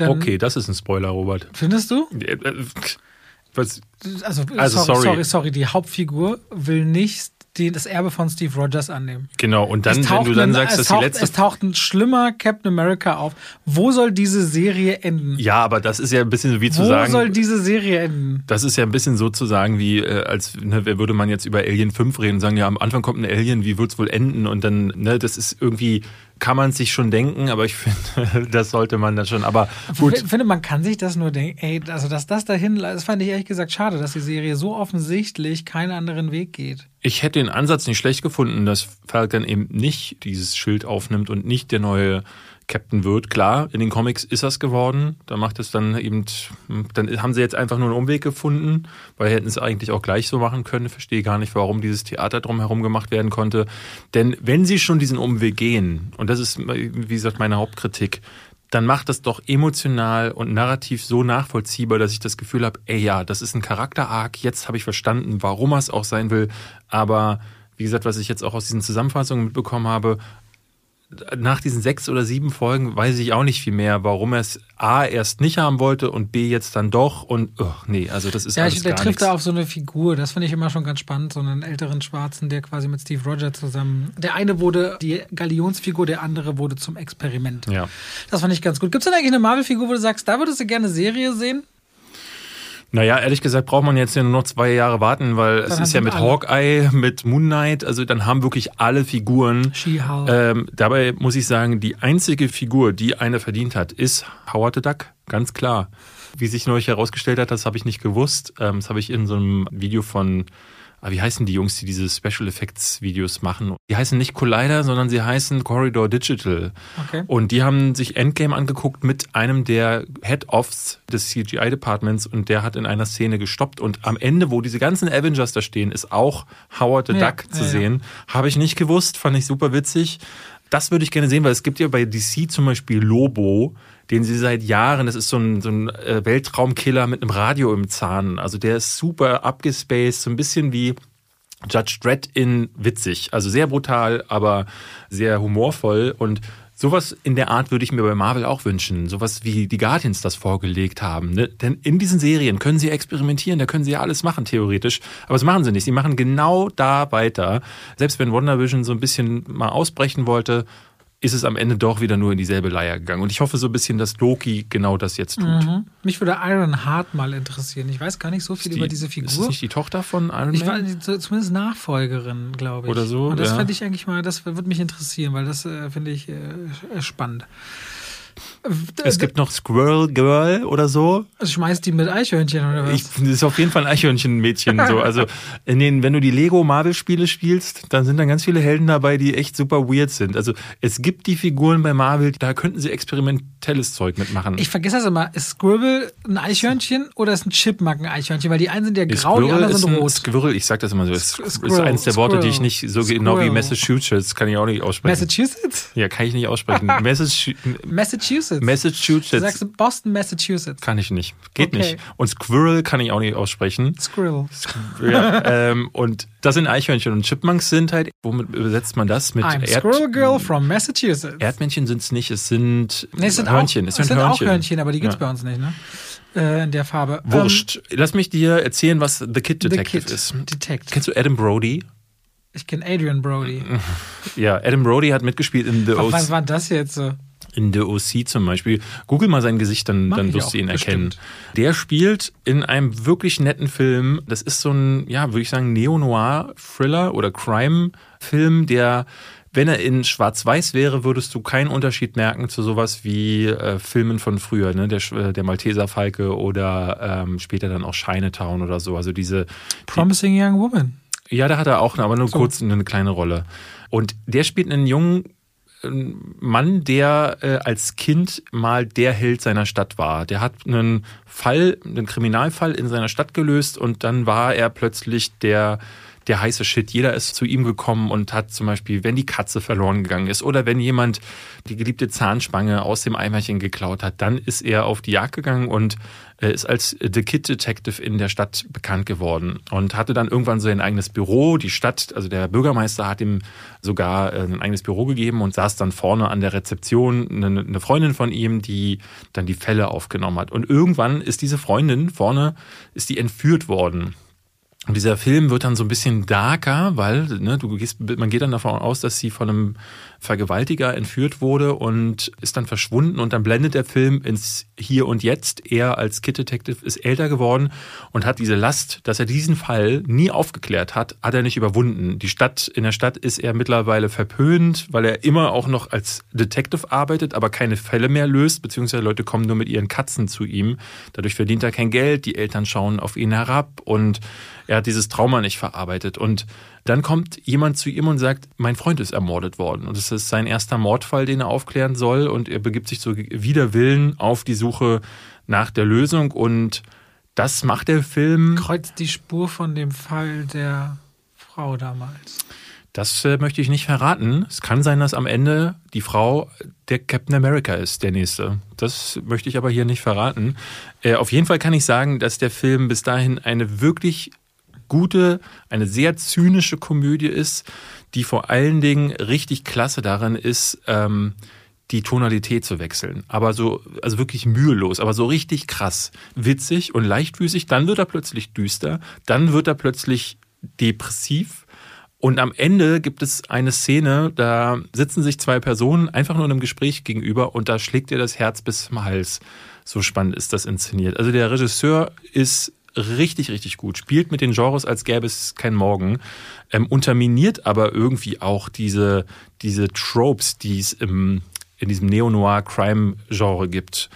Okay, das ist ein Spoiler, Robert. Findest du? Äh, was? Also, also sorry, sorry, sorry, sorry, die Hauptfigur will nicht die, das Erbe von Steve Rogers annehmen. Genau, und dann, wenn du dann ein, sagst, dass taucht, die letzte. Es taucht ein schlimmer Captain America auf. Wo soll diese Serie enden? Ja, aber das ist ja ein bisschen wie zu Wo sagen. Wo soll diese Serie enden? Das ist ja ein bisschen so zu sagen, wie, äh, als ne, würde man jetzt über Alien 5 reden und sagen, ja, am Anfang kommt ein Alien, wie wird es wohl enden? Und dann, ne, das ist irgendwie kann man sich schon denken, aber ich finde, das sollte man dann schon. Aber gut. Ich finde, man kann sich das nur denken. Ey, also dass das dahin, das fand ich ehrlich gesagt schade, dass die Serie so offensichtlich keinen anderen Weg geht. Ich hätte den Ansatz nicht schlecht gefunden, dass Falcon eben nicht dieses Schild aufnimmt und nicht der neue Captain wird. Klar, in den Comics ist das geworden. Da macht es dann eben, dann haben sie jetzt einfach nur einen Umweg gefunden, weil hätten es eigentlich auch gleich so machen können. Ich verstehe gar nicht, warum dieses Theater drumherum gemacht werden konnte. Denn wenn sie schon diesen Umweg gehen, und das ist, wie gesagt, meine Hauptkritik, dann macht das doch emotional und narrativ so nachvollziehbar, dass ich das Gefühl habe, ey ja, das ist ein Charakter-Arc, jetzt habe ich verstanden, warum er es auch sein will. Aber wie gesagt, was ich jetzt auch aus diesen Zusammenfassungen mitbekommen habe, nach diesen sechs oder sieben Folgen weiß ich auch nicht viel mehr, warum er es A erst nicht haben wollte und B jetzt dann doch und oh, nee, also das ist ja, alles ich, der trifft da auf so eine Figur, das finde ich immer schon ganz spannend, so einen älteren Schwarzen, der quasi mit Steve Rogers zusammen, der eine wurde die Galionsfigur, der andere wurde zum Experiment. Ja. Das fand ich ganz gut. Gibt es denn eigentlich eine Marvel-Figur, wo du sagst, da würdest du gerne Serie sehen? Naja, ehrlich gesagt braucht man jetzt ja nur noch zwei Jahre warten, weil dann es ist ja mit alle. Hawkeye, mit Moon Knight, also dann haben wirklich alle Figuren. Ähm, dabei muss ich sagen, die einzige Figur, die eine verdient hat, ist Howard the Duck, ganz klar. Wie sich neulich herausgestellt hat, das habe ich nicht gewusst. Ähm, das habe ich in so einem Video von Ah, wie heißen die Jungs, die diese Special Effects Videos machen? Die heißen nicht Collider, sondern sie heißen Corridor Digital. Okay. Und die haben sich Endgame angeguckt mit einem der Head-Offs des CGI Departments und der hat in einer Szene gestoppt und am Ende, wo diese ganzen Avengers da stehen, ist auch Howard the ja, Duck zu ja, sehen. Ja. Habe ich nicht gewusst, fand ich super witzig. Das würde ich gerne sehen, weil es gibt ja bei DC zum Beispiel Lobo, den sie seit Jahren, das ist so ein, so ein äh, Weltraumkiller mit einem Radio im Zahn. Also der ist super abgespaced, so ein bisschen wie Judge Dredd in witzig. Also sehr brutal, aber sehr humorvoll. Und sowas in der Art würde ich mir bei Marvel auch wünschen. Sowas wie die Guardians das vorgelegt haben. Ne? Denn in diesen Serien können sie experimentieren, da können sie ja alles machen, theoretisch. Aber das machen sie nicht. Sie machen genau da weiter. Selbst wenn WandaVision so ein bisschen mal ausbrechen wollte, ist es am Ende doch wieder nur in dieselbe Leier gegangen. Und ich hoffe so ein bisschen, dass Loki genau das jetzt tut. Mhm. Mich würde Iron Heart mal interessieren. Ich weiß gar nicht so viel Die- über diese Figur. Ist das nicht die Tochter von Iron ich war Man? zumindest Nachfolgerin, glaube ich. Oder so, Und das ja. fände ich eigentlich mal, das würde mich interessieren, weil das äh, finde ich äh, spannend. Es gibt noch Squirrel Girl oder so. Also schmeißt die mit Eichhörnchen oder was? Ich, das ist auf jeden Fall ein Eichhörnchenmädchen. So. Also in den, wenn du die Lego Marvel Spiele spielst, dann sind da ganz viele Helden dabei, die echt super weird sind. Also es gibt die Figuren bei Marvel, da könnten sie experimentelles Zeug mitmachen. Ich vergesse das immer. Ist Squirrel ein Eichhörnchen oder ist ein Chipmunk ein Eichhörnchen? Weil die einen sind ja grau, die Squirrel anderen ist sind rot. Squirrel, ich sag das immer so. Es ist Squirrel, eines der Worte, die ich nicht so Squirrel. genau wie Massachusetts kann ich auch nicht aussprechen. Massachusetts? ja, kann ich nicht aussprechen. Massachusetts. Massachusetts. Du Massachusetts sagst Boston, Massachusetts. kann ich nicht. Geht Okay. nicht. Und Squirrel kann ich auch nicht aussprechen. Squirrel. Ja, ähm, und das sind Eichhörnchen und Chipmunks sind halt, womit übersetzt man das? Mit I'm Erd- Squirrel Girl from Massachusetts. Erdmännchen sind es nicht, es sind, Nee, es sind Hörnchen. Auch, es es sind Hörnchen. auch Hörnchen, aber die gibt's Ja. bei uns nicht, ne? Äh, in der Farbe. Wurscht. Lass mich dir erzählen, was The Kid Ähm, The Detective Kid ist. Detective. Kennst du Adam Brody? Ich kenne Adrian Brody. Ja, Adam Brody hat mitgespielt in The, Was OC, war das jetzt so? In The OC zum Beispiel. Google mal sein Gesicht, dann, Mach dann wirst du ihn erkennen. bestimmt. Der spielt in einem wirklich netten Film. Das ist so ein, ja, würde ich sagen, Neo-Noir-Thriller oder Crime-Film, der wenn er in Schwarz-Weiß wäre, würdest du keinen Unterschied merken zu sowas wie äh, Filmen von früher, ne? Der, äh, der Malteser Falke oder ähm, später dann auch Chinatown oder so. Also diese, Promising Young Woman. ja, da hat er auch, aber nur So. kurz eine kleine Rolle. Und der spielt einen jungen äh, Mann, der äh, als Kind mal der Held seiner Stadt war. Der hat einen Fall, einen Kriminalfall in seiner Stadt gelöst und dann war er plötzlich der der heiße Shit. Jeder ist zu ihm gekommen und hat zum Beispiel, wenn die Katze verloren gegangen ist oder wenn jemand die geliebte Zahnspange aus dem Eimerchen geklaut hat, dann ist er auf die Jagd gegangen und äh, ist als The Kid Detective in der Stadt bekannt geworden und hatte dann irgendwann so ein eigenes Büro. Die Stadt, also der Bürgermeister hat ihm sogar äh, ein eigenes Büro gegeben und saß dann vorne an der Rezeption eine Freundin von ihm, die dann die Fälle aufgenommen hat. Und irgendwann ist diese Freundin vorne, ist die entführt worden. Und dieser Film wird dann so ein bisschen darker, weil ne, du gehst, man geht dann davon aus, dass sie von einem Vergewaltiger entführt wurde und ist dann verschwunden und dann blendet der Film ins Hier und Jetzt. Er als Kid Detective ist älter geworden und hat diese Last, dass er diesen Fall nie aufgeklärt hat, hat er nicht überwunden. Die Stadt, in der Stadt ist er mittlerweile verpönt, weil er immer auch noch als Detective arbeitet, aber keine Fälle mehr löst, beziehungsweise Leute kommen nur mit ihren Katzen zu ihm. Dadurch verdient er kein Geld, die Eltern schauen auf ihn herab und er hat dieses Trauma nicht verarbeitet. Und dann kommt jemand zu ihm und sagt, mein Freund ist ermordet worden. Und es ist sein erster Mordfall, den er aufklären soll. Und er begibt sich so wider Willen auf die Suche nach der Lösung. Und das macht der Film. Kreuzt die Spur von dem Fall der Frau damals. Das äh, möchte ich nicht verraten. Es kann sein, dass am Ende die Frau der Captain America ist, der nächste. Das möchte ich aber hier nicht verraten. Äh, auf jeden Fall kann ich sagen, dass der Film bis dahin eine wirklich gute, eine sehr zynische Komödie ist, die vor allen Dingen richtig klasse daran ist, ähm, die Tonalität zu wechseln. Aber so, also wirklich mühelos, aber so richtig krass, witzig und leichtfüßig. Dann wird er plötzlich düster, dann wird er plötzlich depressiv. Und am Ende gibt es eine Szene, da sitzen sich zwei Personen einfach nur in einem Gespräch gegenüber und da schlägt ihr das Herz bis zum Hals. So spannend ist das inszeniert. Also der Regisseur ist richtig, richtig gut, spielt mit den Genres, als gäbe es kein Morgen, ähm, unterminiert aber irgendwie auch diese, diese Tropes, die es im, in diesem Neo-Noir-Crime-Genre gibt.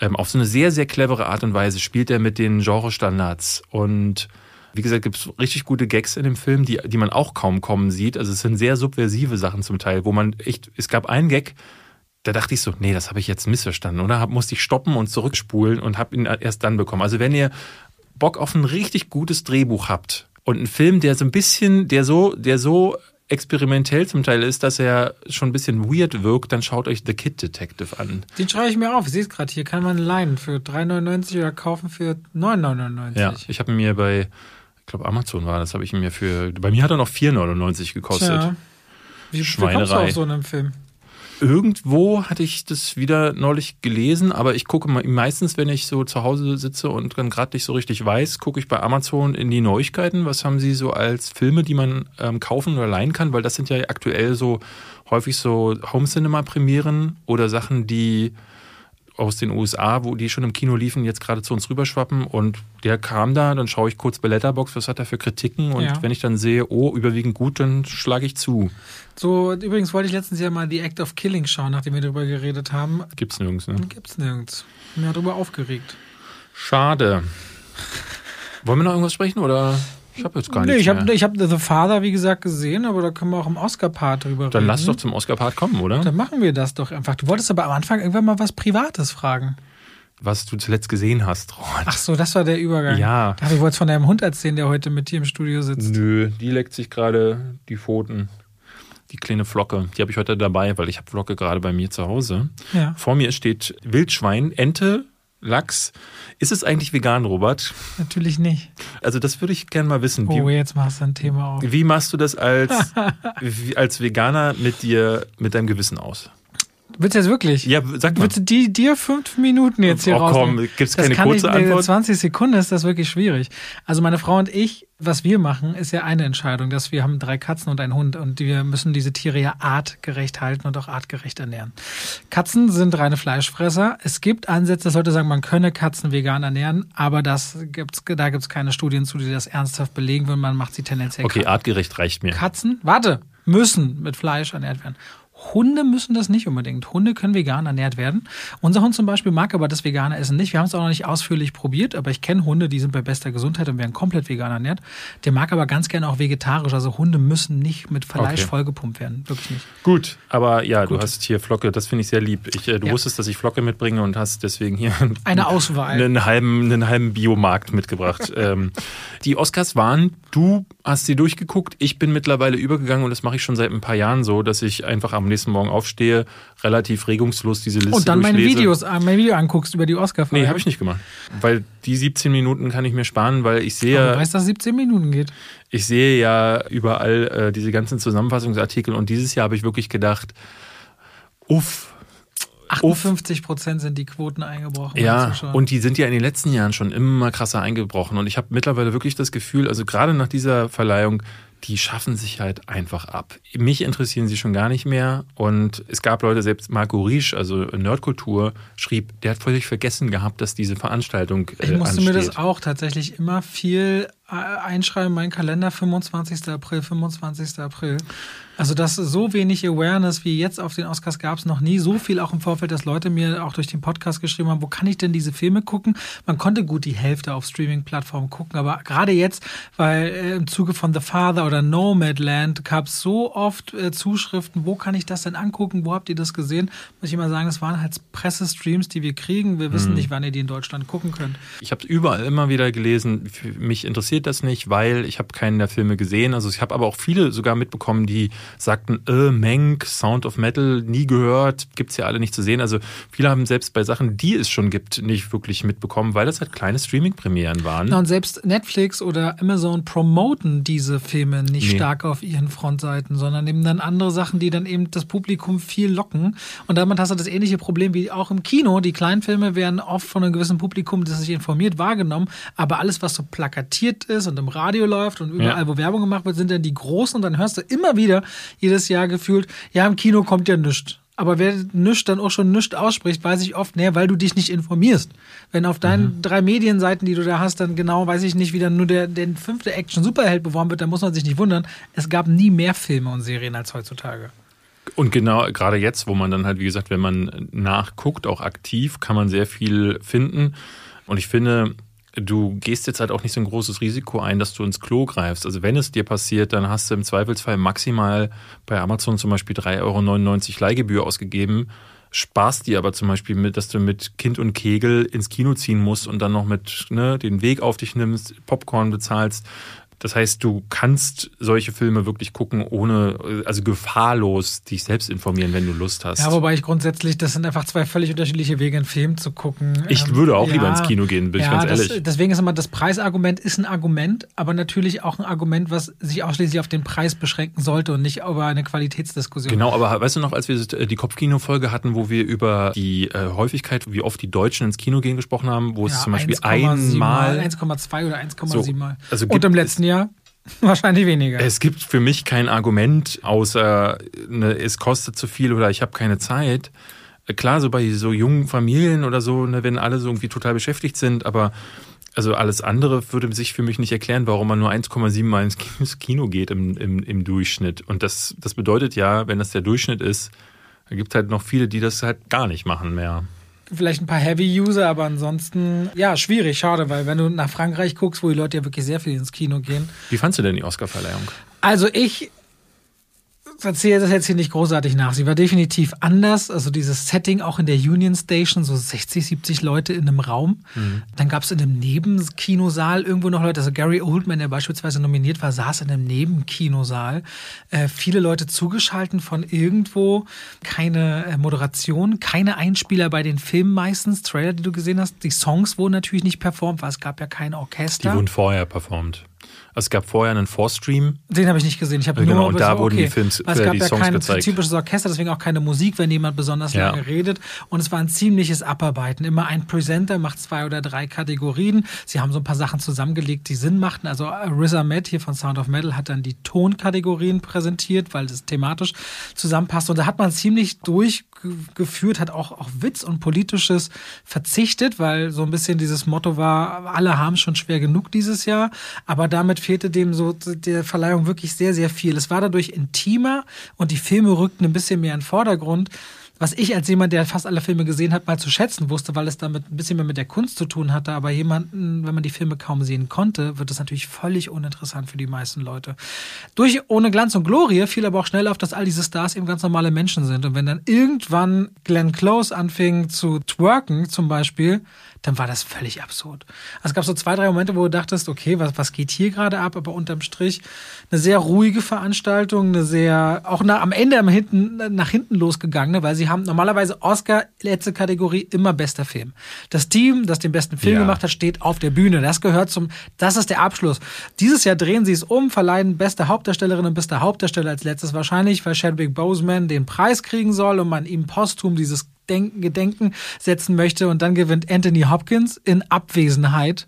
Ähm, auf so eine sehr, sehr clevere Art und Weise spielt er mit den Genre-Standards und wie gesagt, gibt es richtig gute Gags in dem Film, die, die man auch kaum kommen sieht. Also es sind sehr subversive Sachen zum Teil, wo man echt, es gab einen Gag, da dachte ich so, nee, das habe ich jetzt missverstanden, oder? Hab, musste ich stoppen und zurückspulen und habe ihn erst dann bekommen. Also wenn ihr Bock auf ein richtig gutes Drehbuch habt und einen Film, der so ein bisschen, der so, der so experimentell zum Teil ist, dass er schon ein bisschen weird wirkt, dann schaut euch The Kid Detective an. Den schreibe ich mir auf. Es gerade hier. Kann man leihen für 3,99 oder kaufen für 9,99. Ja, ich habe mir bei, ich glaube Amazon war das, habe ich mir für, bei mir hat er noch 4,99 gekostet. Tja. Wie, wie kommst du Schweinerei. auf so einen Film? Irgendwo hatte ich das wieder neulich gelesen, aber ich gucke meistens, wenn ich so zu Hause sitze und dann gerade nicht so richtig weiß, gucke ich bei Amazon in die Neuigkeiten. Was haben sie so als Filme, die man ähm, kaufen oder leihen kann? Weil das sind ja aktuell so häufig so Home Cinema Premieren oder Sachen, die aus den USA, wo die schon im Kino liefen, jetzt gerade zu uns rüberschwappen und der kam da, dann schaue ich kurz bei Letterbox, was hat er für Kritiken und ja. wenn ich dann sehe, oh, überwiegend gut, dann schlage ich zu. So, übrigens wollte ich letztens ja mal die Act of Killing schauen, nachdem wir darüber geredet haben. Gibt's nirgends, ne? Gibt's nirgends. Mir hat darüber aufgeregt. Schade. Wollen wir noch irgendwas sprechen oder? Ich habe jetzt gar nee, ich habe ich hab The Father, wie gesagt, gesehen, aber da können wir auch im Oscar-Part drüber Dann reden. Dann lass doch zum Oscar-Part kommen, oder? Dann machen wir das doch einfach. Du wolltest aber am Anfang irgendwann mal was Privates fragen. Was du zuletzt gesehen hast, Ron. Ach so, das war der Übergang. Ja. Ich dachte, du wolltest von deinem Hund erzählen, der heute mit dir im Studio sitzt. Nö, die leckt sich gerade die Pfoten. Die kleine Flocke, die habe ich heute dabei, weil ich habe Flocke gerade bei mir zu Hause. Ja. Vor mir steht Wildschwein, Ente, Lachs. Ist es eigentlich vegan, Robert? Natürlich nicht. Also das würde ich gerne mal wissen. Wie, oh, jetzt machst du ein Thema auf. Wie machst du das als, als Veganer mit dir, mit deinem Gewissen aus? Willst du jetzt wirklich? Ja, sag mal. Willst du die, dir fünf Minuten jetzt hier oh, komm, gibt es keine kurze ich, Antwort? 20 Sekunden ist das wirklich schwierig. Also meine Frau und ich, was wir machen, ist ja eine Entscheidung, dass wir haben drei Katzen und einen Hund und wir müssen diese Tiere ja artgerecht halten und auch artgerecht ernähren. Katzen sind reine Fleischfresser. Es gibt Ansätze, dass Leute sagen, man könne Katzen vegan ernähren, aber das gibt's, da gibt es keine Studien zu, die das ernsthaft belegen würden. Man macht sie tendenziell Okay, artgerecht reicht mir. Katzen, warte, müssen mit Fleisch ernährt werden. Hunde müssen das nicht unbedingt. Hunde können vegan ernährt werden. Unser Hund zum Beispiel mag aber das vegane Essen nicht. Wir haben es auch noch nicht ausführlich probiert, aber ich kenne Hunde, die sind bei bester Gesundheit und werden komplett vegan ernährt. Der mag aber ganz gerne auch vegetarisch. Also Hunde müssen nicht mit Fleisch okay. vollgepumpt werden. Wirklich nicht. Gut, aber ja, Gut. du hast hier Flocke. Das finde ich sehr lieb. Ich, äh, du ja. wusstest, dass ich Flocke mitbringe und hast deswegen hier eine Auswahl. Einen halben, einen halben Biomarkt mitgebracht. ähm, die Oscars waren, du hast sie durchgeguckt. Ich bin mittlerweile übergegangen und das mache ich schon seit ein paar Jahren so, dass ich einfach am nächsten Morgen aufstehe, relativ regungslos diese Liste Und dann meine Videos, äh, mein Video anguckst über die oscar Nee, habe ich nicht gemacht. Weil die 17 Minuten kann ich mir sparen, weil ich sehe. Aber du weißt, dass 17 Minuten geht. Ich sehe ja überall äh, diese ganzen Zusammenfassungsartikel und dieses Jahr habe ich wirklich gedacht, uff, 58 Prozent sind die Quoten eingebrochen. Ja, und die sind ja in den letzten Jahren schon immer krasser eingebrochen. Und ich habe mittlerweile wirklich das Gefühl, also gerade nach dieser Verleihung, die schaffen sich halt einfach ab. Mich interessieren sie schon gar nicht mehr. Und es gab Leute, selbst Marco Riesch, also Nerdkultur, schrieb, der hat völlig vergessen gehabt, dass diese Veranstaltung. Äh, ich musste ansteht. mir das auch tatsächlich immer viel äh, einschreiben, mein Kalender 25. April, 25. April. Also das so wenig Awareness wie jetzt auf den Oscars gab es noch nie. So viel auch im Vorfeld, dass Leute mir auch durch den Podcast geschrieben haben, wo kann ich denn diese Filme gucken? Man konnte gut die Hälfte auf Streaming-Plattformen gucken, aber gerade jetzt, weil äh, im Zuge von The Father oder Nomadland gab es so oft äh, Zuschriften, wo kann ich das denn angucken? Wo habt ihr das gesehen? Muss ich immer sagen, es waren halt Pressestreams, die wir kriegen. Wir wissen hm. nicht, wann ihr die in Deutschland gucken könnt. Ich habe überall immer wieder gelesen, mich interessiert das nicht, weil ich habe keinen der Filme gesehen. Also ich habe aber auch viele sogar mitbekommen, die sagten, äh, Menk, Sound of Metal, nie gehört, gibt's ja alle nicht zu sehen. Also viele haben selbst bei Sachen, die es schon gibt, nicht wirklich mitbekommen, weil das halt kleine Streaming-Premieren waren. Na, und selbst Netflix oder Amazon promoten diese Filme nicht nee. stark auf ihren Frontseiten, sondern eben dann andere Sachen, die dann eben das Publikum viel locken. Und damit hast du das ähnliche Problem wie auch im Kino. Die kleinen Filme werden oft von einem gewissen Publikum, das sich informiert, wahrgenommen. Aber alles, was so plakatiert ist und im Radio läuft und überall, ja. wo Werbung gemacht wird, sind dann die großen und dann hörst du immer wieder, jedes Jahr gefühlt, ja, im Kino kommt ja nichts. Aber wer nichts dann auch schon nichts ausspricht, weiß ich oft, näher, weil du dich nicht informierst. Wenn auf deinen mhm. drei Medienseiten, die du da hast, dann genau, weiß ich nicht, wie dann nur der, der fünfte Action-Superheld beworben wird, dann muss man sich nicht wundern. Es gab nie mehr Filme und Serien als heutzutage. Und genau, gerade jetzt, wo man dann halt, wie gesagt, wenn man nachguckt, auch aktiv, kann man sehr viel finden. Und ich finde, du gehst jetzt halt auch nicht so ein großes Risiko ein, dass du ins Klo greifst. Also wenn es dir passiert, dann hast du im Zweifelsfall maximal bei Amazon zum Beispiel 3,99 Euro Leihgebühr ausgegeben, sparst dir aber zum Beispiel mit, dass du mit Kind und Kegel ins Kino ziehen musst und dann noch mit ne, den Weg auf dich nimmst, Popcorn bezahlst Das heißt, du kannst solche Filme wirklich gucken, ohne, also gefahrlos dich selbst informieren, wenn du Lust hast. Ja, wobei ich grundsätzlich, das sind einfach zwei völlig unterschiedliche Wege, einen Film zu gucken. Ich Ähm, würde auch ja, lieber ins Kino gehen, bin ich ja, ganz das, ehrlich. Deswegen ist immer das Preisargument ist ein Argument, aber natürlich auch ein Argument, was sich ausschließlich auf den Preis beschränken sollte und nicht über eine Qualitätsdiskussion. Genau, aber weißt du noch, als wir äh, die Kopfkino-Folge hatten, wo wir über die äh, Häufigkeit, wie oft die Deutschen ins Kino gehen, gesprochen haben, wo es Ja, zum Beispiel 1,7 Mal, einmal. 1,2 oder 1,7 So, Mal. also und im es- letzten Jahr wahrscheinlich weniger. Es gibt für mich kein Argument, außer ne, es kostet zu viel oder ich habe keine Zeit. Klar, so bei so jungen Familien oder so, ne, wenn alle so irgendwie total beschäftigt sind, aber also alles andere würde sich für mich nicht erklären, warum man nur 1,7 Mal ins Ki- ins Kino geht im, im, im Durchschnitt. Und das, das bedeutet ja, wenn das der Durchschnitt ist, da gibt halt noch viele, die das halt gar nicht machen mehr. Vielleicht ein paar Heavy-User, aber ansonsten, ja, schwierig, schade, weil wenn du nach Frankreich guckst, wo die Leute ja wirklich sehr viel ins Kino gehen. Wie fandst du denn die Oscarverleihung? Also ich erzähle das jetzt hier nicht großartig nach. Sie war definitiv anders. Also dieses Setting auch in der Union Station, so 60, 70 Leute in einem Raum. Dann gab es in einem Nebenkinosaal irgendwo noch Leute. Also Gary Oldman, der beispielsweise nominiert war, saß in einem Nebenkinosaal. Äh, viele Leute zugeschalten von irgendwo. Keine äh, Moderation, keine Einspieler bei den Filmen meistens. Trailer, die du gesehen hast. Die Songs wurden natürlich nicht performt, weil es gab ja kein Die Orchester. wurden vorher performt. Also es gab vorher einen Vorstream. Den habe ich nicht gesehen. Ich habe Genau, nur und da wurden die Films- Weil es äh, gab die ja Songs kein gezeigt. typisches Orchester, deswegen auch keine Musik, wenn jemand besonders Ja. lange redet. Und es war ein ziemliches Abarbeiten. Immer ein Presenter macht zwei oder drei Kategorien. Sie haben so ein paar Sachen zusammengelegt, die Sinn machten. Also äh, Riz Ahmed hier von Sound of Metal hat dann die Tonkategorien präsentiert, weil das thematisch zusammenpasst. Und da hat man ziemlich durchgeführt, hat auch auf Witz und Politisches verzichtet, weil so ein bisschen dieses Motto war, alle haben schon schwer genug dieses Jahr. Aber damit fehlte dem so der Verleihung wirklich sehr, sehr viel. Es war dadurch intimer und die Filme rückten ein bisschen mehr in den Vordergrund. Was ich als jemand, der fast alle Filme gesehen hat, mal zu schätzen wusste, weil es damit ein bisschen mehr mit der Kunst zu tun hatte. Aber jemanden, wenn man die Filme kaum sehen konnte, wird es natürlich völlig uninteressant für die meisten Leute. Durch Ohne Glanz und Glorie fiel aber auch schnell auf, dass all diese Stars eben ganz normale Menschen sind. Und wenn dann irgendwann Glenn Close anfing zu twerken zum Beispiel, dann war das völlig absurd. Also es gab so zwei, drei Momente, wo du dachtest, okay, was, was geht hier gerade ab? Aber unterm Strich eine sehr ruhige Veranstaltung, eine sehr, auch nach, am Ende am hinten, nach hinten losgegangene, weil sie haben normalerweise Oscar, letzte Kategorie, immer bester Film. Das Team, das den besten Film Ja. gemacht hat, steht auf der Bühne. Das gehört zum, das ist der Abschluss. Dieses Jahr drehen sie es um, verleihen beste Hauptdarstellerin und bester Hauptdarsteller als letztes wahrscheinlich, weil Chadwick Boseman den Preis kriegen soll und man ihm posthum dieses Denken, Gedenken setzen möchte und dann gewinnt Anthony Hopkins in Abwesenheit.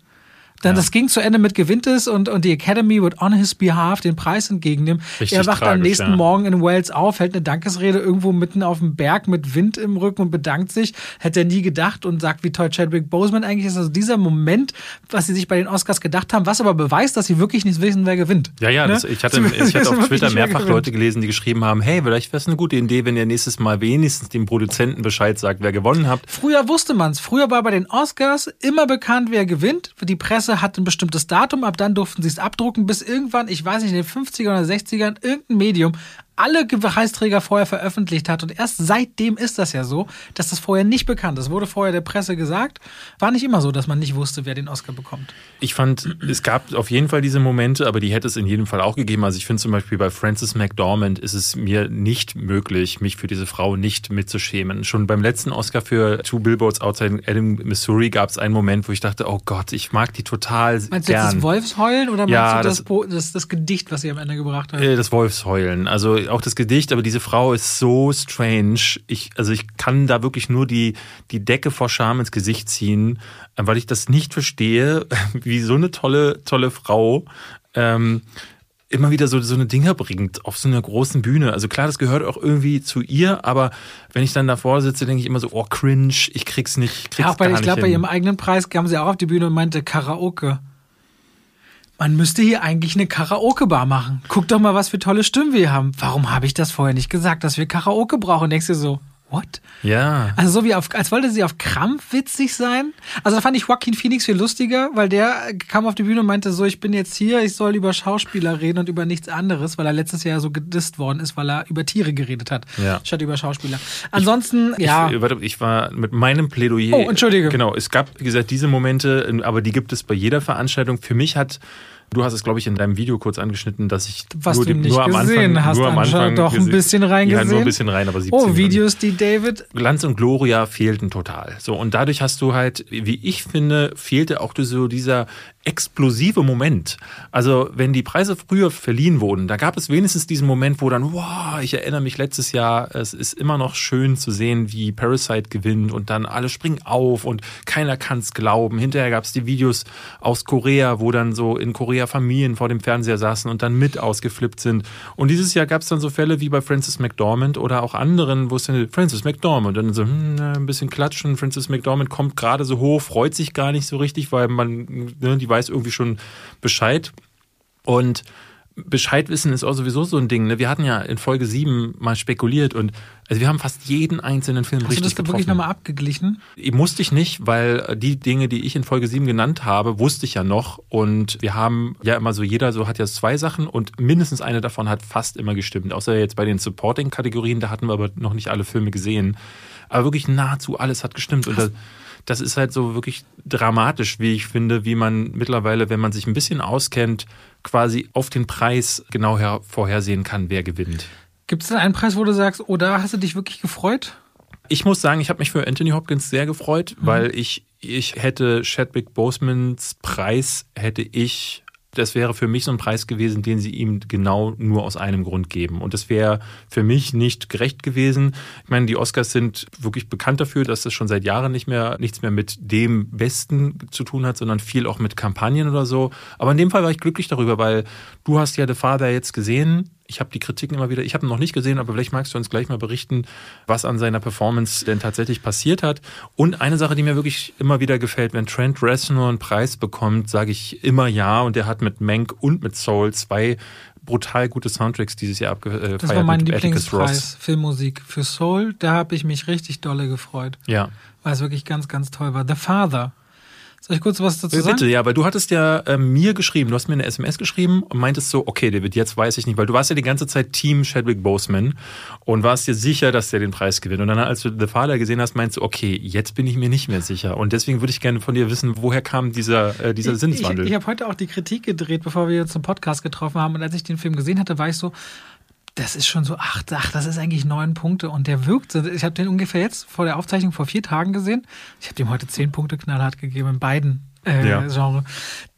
Dann das ging zu Ende mit gewinnt es und, und die Academy wird on his behalf den Preis entgegennehmen. Richtig er wacht am tragisch, nächsten ja. Morgen in Wales auf, hält eine Dankesrede irgendwo mitten auf dem Berg mit Wind im Rücken und bedankt sich. Hätte er nie gedacht und sagt, wie toll Chadwick Boseman eigentlich ist. Also dieser Moment, was sie sich bei den Oscars gedacht haben, was aber beweist, dass sie wirklich nicht wissen, wer gewinnt. Ja, ja, Ne? das, ich hatte, ich hatte auf Twitter mehrfach. Leute gelesen, die geschrieben haben, hey, vielleicht wäre es eine gute Idee, wenn ihr nächstes Mal wenigstens dem Produzenten Bescheid sagt, wer gewonnen habt. Früher wusste man's. Früher war bei den Oscars immer bekannt, wer gewinnt. Die Presse hat ein bestimmtes Datum, ab dann durften sie es abdrucken, bis irgendwann, ich weiß nicht, in den 50er oder 60ern, irgendein Medium alle Preisträger vorher veröffentlicht hat. Und erst seitdem ist das ja so, dass das vorher nicht bekannt ist. Wurde vorher der Presse gesagt. War nicht immer so, dass man nicht wusste, wer den Oscar bekommt. Ich fand, es gab auf jeden Fall diese Momente, aber die hätte es in jedem Fall auch gegeben. Also ich finde zum Beispiel bei Frances McDormand ist es mir nicht möglich, mich für diese Frau nicht mitzuschämen. Schon beim letzten Oscar für Two Billboards Outside Ebbing, Missouri gab es einen Moment, wo ich dachte, oh Gott, ich mag die total Meinst du jetzt gern. das Wolfsheulen oder meinst Ja, du das, das- das, das Gedicht, was sie am Ende gebracht hat? Äh, Das Wolfsheulen, also auch das Gedicht, aber diese Frau ist so strange. Ich, also ich kann da wirklich nur die, die Decke vor Scham ins Gesicht ziehen, äh, weil ich das nicht verstehe, wie so eine tolle, tolle Frau ähm, immer wieder so, so eine Dinger bringt auf so einer großen Bühne. Also klar, das gehört auch irgendwie zu ihr, aber wenn ich dann davor sitze, denke ich immer so, oh, cringe, ich krieg's nicht, krieg's Ja, auch bei, ich glaube, bei ihrem eigenen Preis kam sie auch auf die Bühne und meinte Karaoke. Man müsste hier eigentlich eine Karaoke-Bar machen. Guck doch mal, was für tolle Stimmen wir haben. Warum habe ich das vorher nicht gesagt, dass wir Karaoke brauchen? Denkst du so, what? Ja. Also so wie auf, als wollte sie auf Krampf witzig sein. Also da fand ich Joaquin Phoenix viel lustiger, weil der kam auf die Bühne und meinte so, ich bin jetzt hier, ich soll über Schauspieler reden und über nichts anderes, weil er letztes Jahr so gedisst worden ist, weil er über Tiere geredet hat, Ja. statt über Schauspieler. Ansonsten, ja. Ich, warte, ich war mit meinem Plädoyer. Oh, entschuldige. Genau, es gab, wie gesagt, diese Momente, aber die gibt es bei jeder Veranstaltung. Für mich hat Du hast es, glaube ich, in deinem Video kurz angeschnitten, dass ich Was nur, du nicht nur am gesehen Anfang, hast, nur am Anfang doch ein bisschen Ja, nur reingesehen. ein bisschen rein, aber 17 Oh. Videos, die David. Glanz und Gloria fehlten total. So, und dadurch hast du halt, wie ich finde, fehlte auch so dieser explosive Moment. Also, wenn die Preise früher verliehen wurden, da gab es wenigstens diesen Moment, wo dann, wow, ich erinnere mich letztes Jahr, es ist immer noch schön zu sehen, wie Parasite gewinnt und dann alle springen auf und keiner kann es glauben. Hinterher gab es die Videos aus Korea, wo dann so in Korea Familien vor dem Fernseher saßen und dann mit ausgeflippt sind. Und dieses Jahr gab es dann so Fälle wie bei Francis McDormand oder auch anderen, wo es dann Francis McDormand dann so hm, ein bisschen klatschen. Francis McDormand kommt gerade so hoch, freut sich gar nicht so richtig, weil man, ne, die weiß irgendwie schon Bescheid. Und Bescheid wissen ist auch sowieso so ein Ding. Ne? Wir hatten ja in Folge 7 mal spekuliert und also wir haben fast jeden einzelnen Film Hast du richtig das da getroffen. wirklich nochmal abgeglichen? Musste ich nicht, weil die Dinge, die ich in Folge 7 genannt habe, wusste ich ja noch. Und wir haben ja immer so, jeder so hat ja zwei Sachen und mindestens eine davon hat fast immer gestimmt. Außer jetzt bei den Supporting-Kategorien, da hatten wir aber noch nicht alle Filme gesehen. Aber wirklich nahezu alles hat gestimmt. Und das, ist halt so wirklich dramatisch, wie ich finde, wie man mittlerweile, wenn man sich ein bisschen auskennt, quasi auf den Preis genau her vorhersehen kann, wer gewinnt. Gibt es denn einen Preis, wo du sagst, oh, da hast du dich wirklich gefreut? Ich muss sagen, ich habe mich für Anthony Hopkins sehr gefreut, weil ich, ich hätte Chadwick Bosemans Preis, hätte ich, das wäre für mich so ein Preis gewesen, den sie ihm genau nur aus einem Grund geben. Und das wäre für mich nicht gerecht gewesen. Ich meine, die Oscars sind wirklich bekannt dafür, dass das schon seit Jahren nicht mehr, nichts mehr mit dem Besten zu tun hat, sondern viel auch mit Kampagnen oder so. Aber in dem Fall war ich glücklich darüber, weil du hast ja The Father jetzt gesehen. Ich habe die Kritiken immer wieder, ich habe ihn noch nicht gesehen, aber vielleicht magst du uns gleich mal berichten, was an seiner Performance denn tatsächlich passiert hat. Und eine Sache, die mir wirklich immer wieder gefällt, wenn Trent Reznor einen Preis bekommt, sage ich immer ja. Und der hat mit Mank und mit Soul zwei brutal gute Soundtracks dieses Jahr abgefeiert. Das war mein Lieblingspreis, Filmmusik für Soul. Da habe ich mich richtig dolle gefreut, Ja. weil es wirklich ganz, ganz toll war. The Father. Soll ich kurz was dazu Bitte, sagen? ja, weil du hattest ja äh, mir geschrieben, du hast mir eine SMS geschrieben und meintest so, okay, David, jetzt weiß ich nicht, weil du warst ja die ganze Zeit Team Chadwick Boseman und warst dir sicher, dass der den Preis gewinnt. Und dann, als du The Father gesehen hast, meinst du, okay, jetzt bin ich mir nicht mehr sicher. Und deswegen würde ich gerne von dir wissen, woher kam dieser, äh, dieser Ich, Sinneswandel? ich habe heute auch die Kritik gedreht, bevor wir uns zum Podcast getroffen haben. Und als ich den Film gesehen hatte, war ich so, das ist schon so, ach, ach das ist eigentlich neun Punkte. Und der wirkt. so. Ich habe den ungefähr jetzt vor der Aufzeichnung vor vier Tagen gesehen. Ich habe dem heute zehn Punkte knallhart gegeben in beiden äh, Ja. Genre.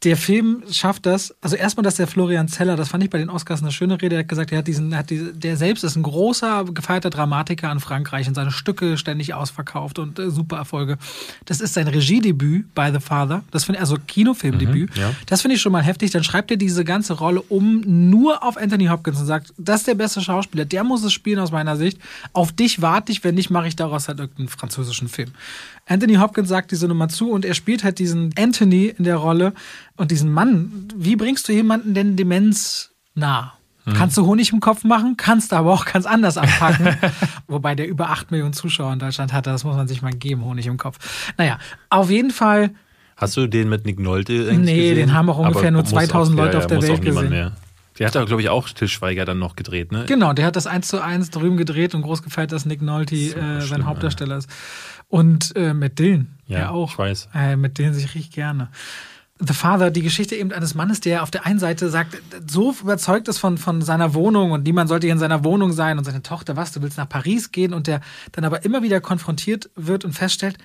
Der Film schafft das, also erstmal, dass der Florian Zeller, das fand ich bei den Oscars eine schöne Rede, er hat gesagt, er hat diesen, hat diese, der selbst ist ein großer, gefeierter Dramatiker in Frankreich und seine Stücke ständig ausverkauft und äh, super Erfolge. Das ist sein Regiedebüt bei The Father. Das finde ich, also Kinofilmdebüt. ja. Das finde ich schon mal heftig. Dann schreibt er diese ganze Rolle um nur auf Anthony Hopkins und sagt, das ist der beste Schauspieler, der muss es spielen aus meiner Sicht. Auf dich warte ich, wenn nicht, mache ich daraus halt irgendeinen französischen Film. Anthony Hopkins sagt diese Nummer zu und er spielt halt diesen Anthony in der Rolle und diesen Mann. Wie bringst du jemanden denn Demenz nah? Kannst du Honig im Kopf machen, kannst du aber auch ganz anders anpacken. Wobei der über 8 Millionen Zuschauer in Deutschland hat, das muss man sich mal geben, Honig im Kopf. Naja, auf jeden Fall Hast du den mit Nick Nolte eigentlich Nee, gesehen? den haben auch ungefähr Aber nur muss 2000 auch, Leute auf der Welt gesehen. Mehr. Der hat da, glaube ich, auch Til Schweiger dann noch gedreht, ne? Genau, der hat das eins zu eins drüben gedreht und groß gefeiert, dass Nick Nolte äh, sein Hauptdarsteller ist. Und äh, mit Dylan, Ja, ja auch. ich weiß. Äh, mit Dylan sich richtig gerne. The Father, die Geschichte eben eines Mannes, der auf der einen Seite sagt, so überzeugt ist von, von seiner Wohnung und niemand sollte hier in seiner Wohnung sein und seine Tochter, was, du willst nach Paris gehen und der dann aber immer wieder konfrontiert wird und feststellt,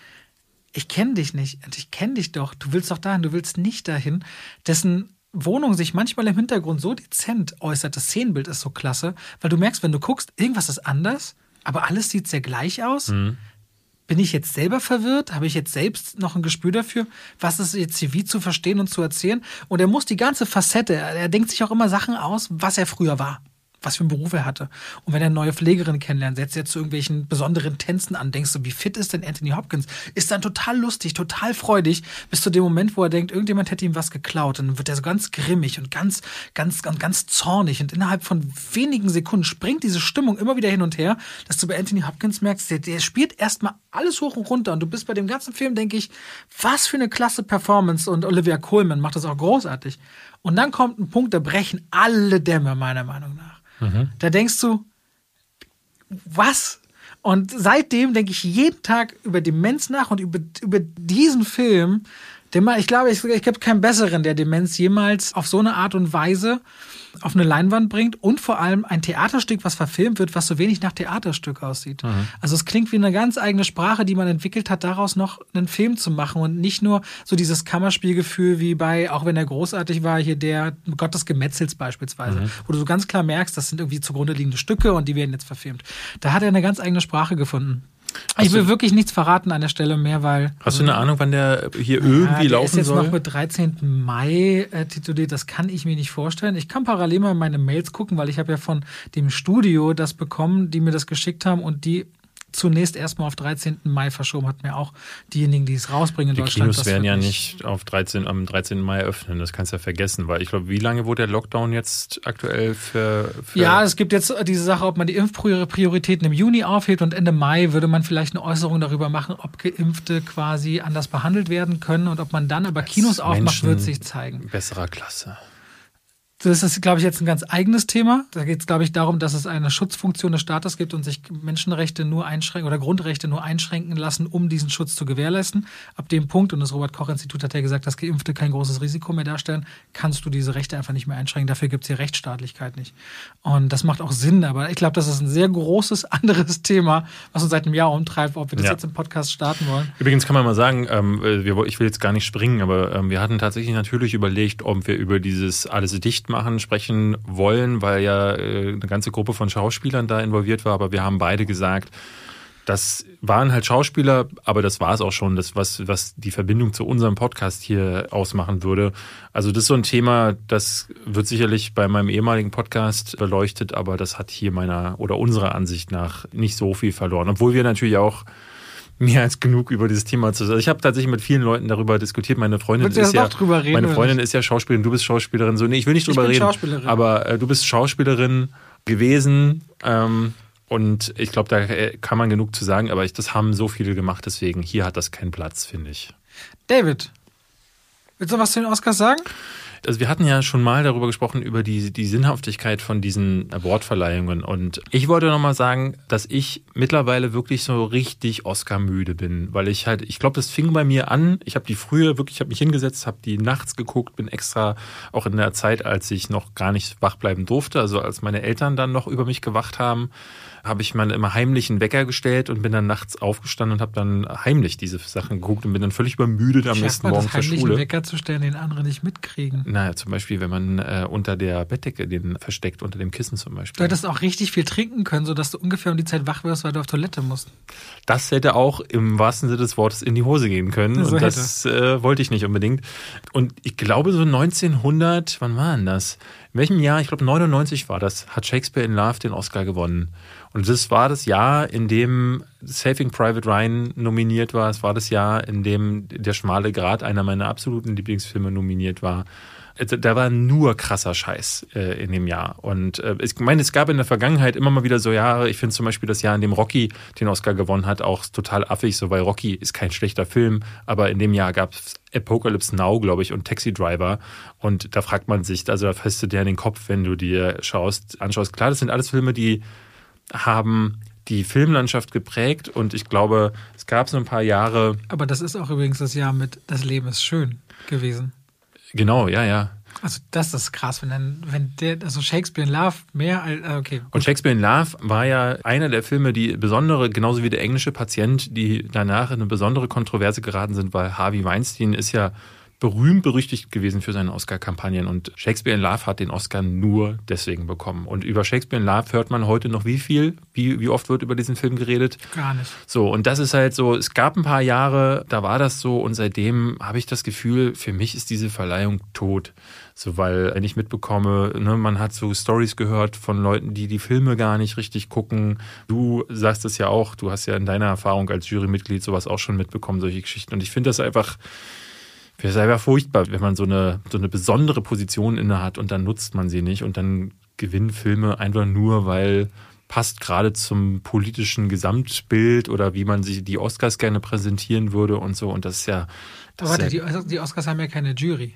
ich kenne dich nicht und ich kenne dich doch, du willst doch dahin, du willst nicht dahin, dessen Wohnung sich manchmal im Hintergrund so dezent äußert, das Szenenbild ist so klasse, weil du merkst, wenn du guckst, irgendwas ist anders, aber alles sieht sehr gleich aus. Bin ich jetzt selber verwirrt? Habe ich jetzt selbst noch ein Gespür dafür, was ist jetzt hier wie zu verstehen und zu erzählen? Und er muss die ganze Facette, er denkt sich auch immer Sachen aus, was er früher war, was für einen Beruf er hatte. Und wenn er eine neue Pflegerin kennenlernt, setzt er zu irgendwelchen besonderen Tänzen an, denkst du, wie fit ist denn Anthony Hopkins? Ist dann total lustig, total freudig, bis zu dem Moment, wo er denkt, irgendjemand hätte ihm was geklaut. Und dann wird er so ganz grimmig und ganz, ganz, ganz, ganz zornig. Und innerhalb von wenigen Sekunden springt diese Stimmung immer wieder hin und her, dass du bei Anthony Hopkins merkst, der, der spielt erstmal alles hoch und runter. Und du bist bei dem ganzen Film, denke ich, was für eine klasse Performance. Und Olivia Colman macht das auch großartig. Und dann kommt ein Punkt, da brechen alle Dämme, meiner Meinung nach. Da denkst du, was? Und seitdem denke ich jeden Tag über Demenz nach und über, über diesen Film, Ich glaube, ich, ich gibt keinen besseren, der Demenz jemals auf so eine Art und Weise auf eine Leinwand bringt und vor allem ein Theaterstück, was verfilmt wird, was so wenig nach Theaterstück aussieht. Mhm. Also es klingt wie eine ganz eigene Sprache, die man entwickelt hat, daraus noch einen Film zu machen und nicht nur so dieses Kammerspielgefühl wie bei, auch wenn er großartig war, hier der Gott des Gemetzels beispielsweise, mhm. wo du so ganz klar merkst, das sind irgendwie zugrunde liegende Stücke und die werden jetzt verfilmt. Da hat er eine ganz eigene Sprache gefunden. Hast ich will du, wirklich nichts verraten an der Stelle mehr, weil. Hast du eine Ahnung, wann der hier ja, irgendwie der laufen ist jetzt soll? noch mit 13. Mai äh, tituliert. Das kann ich mir nicht vorstellen. Ich kann parallel mal meine Mails gucken, weil ich habe ja von dem Studio das bekommen, die mir das geschickt haben und die zunächst erstmal auf 13. Mai verschoben, hat mir auch diejenigen, die es rausbringen in die Deutschland. Die Kinos werden ja nicht auf 13, am 13. Mai öffnen, das kannst du ja vergessen, weil ich glaube, wie lange wurde der Lockdown jetzt aktuell für, für Ja, es gibt jetzt diese Sache, ob man die Impfprioritäten im Juni aufhebt und Ende Mai würde man vielleicht eine Äußerung darüber machen, ob Geimpfte quasi anders behandelt werden können und ob man dann aber Kinos aufmacht, Menschen wird sich zeigen. Besserer Klasse. Das ist, glaube ich, jetzt ein ganz eigenes Thema. Da geht es, glaube ich, darum, dass es eine Schutzfunktion des Staates gibt und sich Menschenrechte nur einschränken oder Grundrechte nur einschränken lassen, um diesen Schutz zu gewährleisten. Ab dem Punkt, und das Robert-Koch-Institut hat ja gesagt, dass Geimpfte kein großes Risiko mehr darstellen, kannst du diese Rechte einfach nicht mehr einschränken. Dafür gibt es hier Rechtsstaatlichkeit nicht. Und das macht auch Sinn, aber ich glaube, das ist ein sehr großes anderes Thema, was uns seit einem Jahr umtreibt, ob wir das ja. jetzt im Podcast starten wollen. Übrigens kann man mal sagen, ähm, ich will jetzt gar nicht springen, aber ähm, wir hatten tatsächlich natürlich überlegt, ob wir über dieses alles dicht machen machen, sprechen wollen, weil ja äh, eine ganze Gruppe von Schauspielern da involviert war. Aber wir haben beide gesagt, das waren halt Schauspieler, aber das war es auch schon, das, was, was die Verbindung zu unserem Podcast hier ausmachen würde. Also das ist so ein Thema, das wird sicherlich bei meinem ehemaligen Podcast beleuchtet, aber das hat hier meiner oder unserer Ansicht nach nicht so viel verloren. Obwohl wir natürlich auch mehr als genug über dieses Thema zu sagen. Also ich habe tatsächlich mit vielen Leuten darüber diskutiert. Meine Freundin ist ja reden, meine Freundin ist ja Schauspielerin, du bist Schauspielerin. So, nee, ich will nicht drüber ich bin reden. Schauspielerin. Aber äh, du bist Schauspielerin gewesen. Ähm, und ich glaube, da äh, kann man genug zu sagen, aber ich, das haben so viele gemacht, deswegen hier hat das keinen Platz, finde ich. David, willst du was zu den Oscars sagen? Also wir hatten ja schon mal darüber gesprochen, über die, die Sinnhaftigkeit von diesen Awardverleihungen. Und ich wollte nochmal sagen, dass ich mittlerweile wirklich so richtig Oscar-müde bin. Weil ich halt, ich glaube, das fing bei mir an. Ich habe die früher wirklich, ich habe mich hingesetzt, habe die nachts geguckt, bin extra auch in der Zeit, als ich noch gar nicht wach bleiben durfte, also als meine Eltern dann noch über mich gewacht haben, habe ich mal immer heimlich einen Wecker gestellt und bin dann nachts aufgestanden und habe dann heimlich diese Sachen geguckt und bin dann völlig übermüdet am nächsten Morgen zur Schule. einen Wecker zu stellen, den andere nicht mitkriegen. Naja, zum Beispiel, wenn man äh, unter der Bettdecke den versteckt, unter dem Kissen zum Beispiel. Du hättest auch richtig viel trinken können, sodass du ungefähr um die Zeit wach wirst, weil du auf Toilette musst. Das hätte auch im wahrsten Sinne des Wortes in die Hose gehen können. So und hätte. das äh, wollte ich nicht unbedingt. Und ich glaube, so 1900, wann war denn das? In welchem Jahr? Ich glaube 99 war das, hat Shakespeare in Love den Oscar gewonnen. Und das war das Jahr, in dem Saving Private Ryan nominiert war. Es war das Jahr, in dem Der schmale Grat, einer meiner absoluten Lieblingsfilme, nominiert war. Also, da war nur krasser Scheiß äh, in dem Jahr. Und äh, ich meine, es gab in der Vergangenheit immer mal wieder so Jahre, ich finde zum Beispiel das Jahr, in dem Rocky den Oscar gewonnen hat, auch total affig, so weil Rocky ist kein schlechter Film, aber in dem Jahr gab es Apocalypse Now, glaube ich, und Taxi Driver. Und da fragt man sich, also da fässt du dir an den Kopf, wenn du dir schaust, anschaust. Klar, das sind alles Filme, die haben die Filmlandschaft geprägt und ich glaube, es gab so ein paar Jahre. Aber das ist auch übrigens das Jahr mit Das Leben ist schön gewesen. Genau, ja, ja. Also das ist krass, wenn dann, wenn der, also Shakespeare in Love mehr als, äh, okay. Und Shakespeare in Love war ja einer der Filme, die besondere, genauso wie der englische Patient, die danach in eine besondere Kontroverse geraten sind, weil Harvey Weinstein ist ja berühmt berüchtigt gewesen für seine Oscar-Kampagnen und Shakespeare in Love hat den Oscar nur deswegen bekommen. Und über Shakespeare in Love hört man heute noch wie viel? Wie, wie oft wird über diesen Film geredet? Gar nicht. So, und das ist halt so, es gab ein paar Jahre, da war das so und seitdem habe ich das Gefühl, für mich ist diese Verleihung tot. So, weil wenn ich mitbekomme, ne, man hat so Stories gehört von Leuten, die die Filme gar nicht richtig gucken. Du sagst es ja auch, du hast ja in deiner Erfahrung als Jurymitglied sowas auch schon mitbekommen, solche Geschichten. Und ich finde das einfach, Wäre selber furchtbar, wenn man so eine, so eine besondere Position inne hat und dann nutzt man sie nicht und dann gewinnen Filme einfach nur, weil passt gerade zum politischen Gesamtbild oder wie man sich die Oscars gerne präsentieren würde und so. Und das ist ja. Das warte, ist ja, die, die Oscars haben ja keine Jury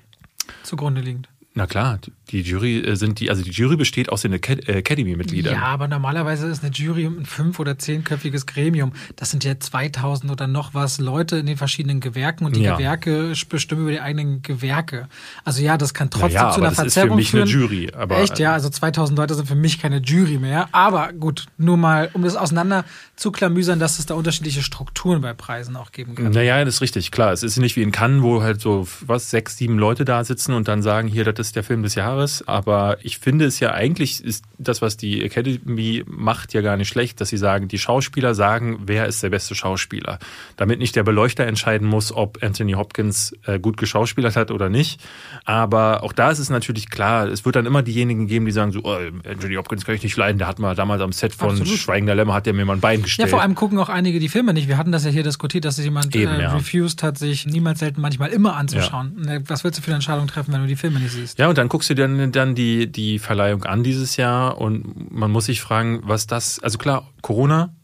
zugrunde liegend. Na klar, die Jury äh, sind die, also die Jury besteht aus den äh, Academy-Mitgliedern. Ja, aber normalerweise ist eine Jury ein fünf- oder zehnköpfiges Gremium. Das sind ja 2000 oder noch was Leute in den verschiedenen Gewerken und die Ja. Gewerke bestimmen über die eigenen Gewerke. Also ja, das kann trotzdem Naja, zu einer das ist für Verzerrung mich führen. eine Jury. Aber, Echt, ja, also 2000 Leute sind für mich keine Jury mehr. Aber gut, nur mal, um das auseinander zu klamüsern, dass es da unterschiedliche Strukturen bei Preisen auch geben kann. Naja, das ist richtig, klar. Es ist nicht wie in Cannes, wo halt so, was, sechs, sieben Leute da sitzen und dann sagen, hier, das ist der Film des Jahres. Aber ich finde es ja eigentlich, ist das, was die Academy macht, ja gar nicht schlecht, dass sie sagen, die Schauspieler sagen, wer ist der beste Schauspieler. Damit nicht der Beleuchter entscheiden muss, ob Anthony Hopkins äh, gut geschauspielert hat oder nicht. Aber auch da ist es natürlich klar, es wird dann immer diejenigen geben, die sagen so, oh, Anthony Hopkins kann ich nicht leiden, der hat mal damals am Set von Absolut. Schweigender Lämmer, hat der mir mal ein Bein Ja, gestellt. vor allem gucken auch einige die Filme nicht. Wir hatten das ja hier diskutiert, dass sich jemand Eben, äh, ja. refused hat, sich niemals selten manchmal immer anzuschauen. Ne, Was willst du für eine Entscheidung treffen, wenn du die Filme nicht siehst? Ja, und dann guckst du dir dann, dann die, die Verleihung an dieses Jahr und man muss sich fragen, was das, also klar, Corona,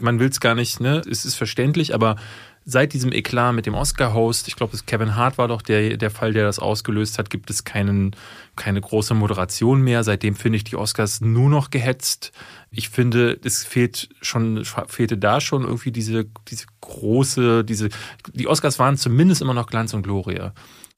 man will es gar nicht, ne, es ist verständlich, aber seit diesem Eklat mit dem Oscar-Host, ich glaube, Kevin Hart war doch der, der Fall, der das ausgelöst hat, gibt es keinen, keine große Moderation mehr. Seitdem finde ich die Oscars nur noch gehetzt. Ich finde, es fehlt schon, fehlte da schon irgendwie diese, diese große, diese, die Oscars waren zumindest immer noch Glanz und Gloria.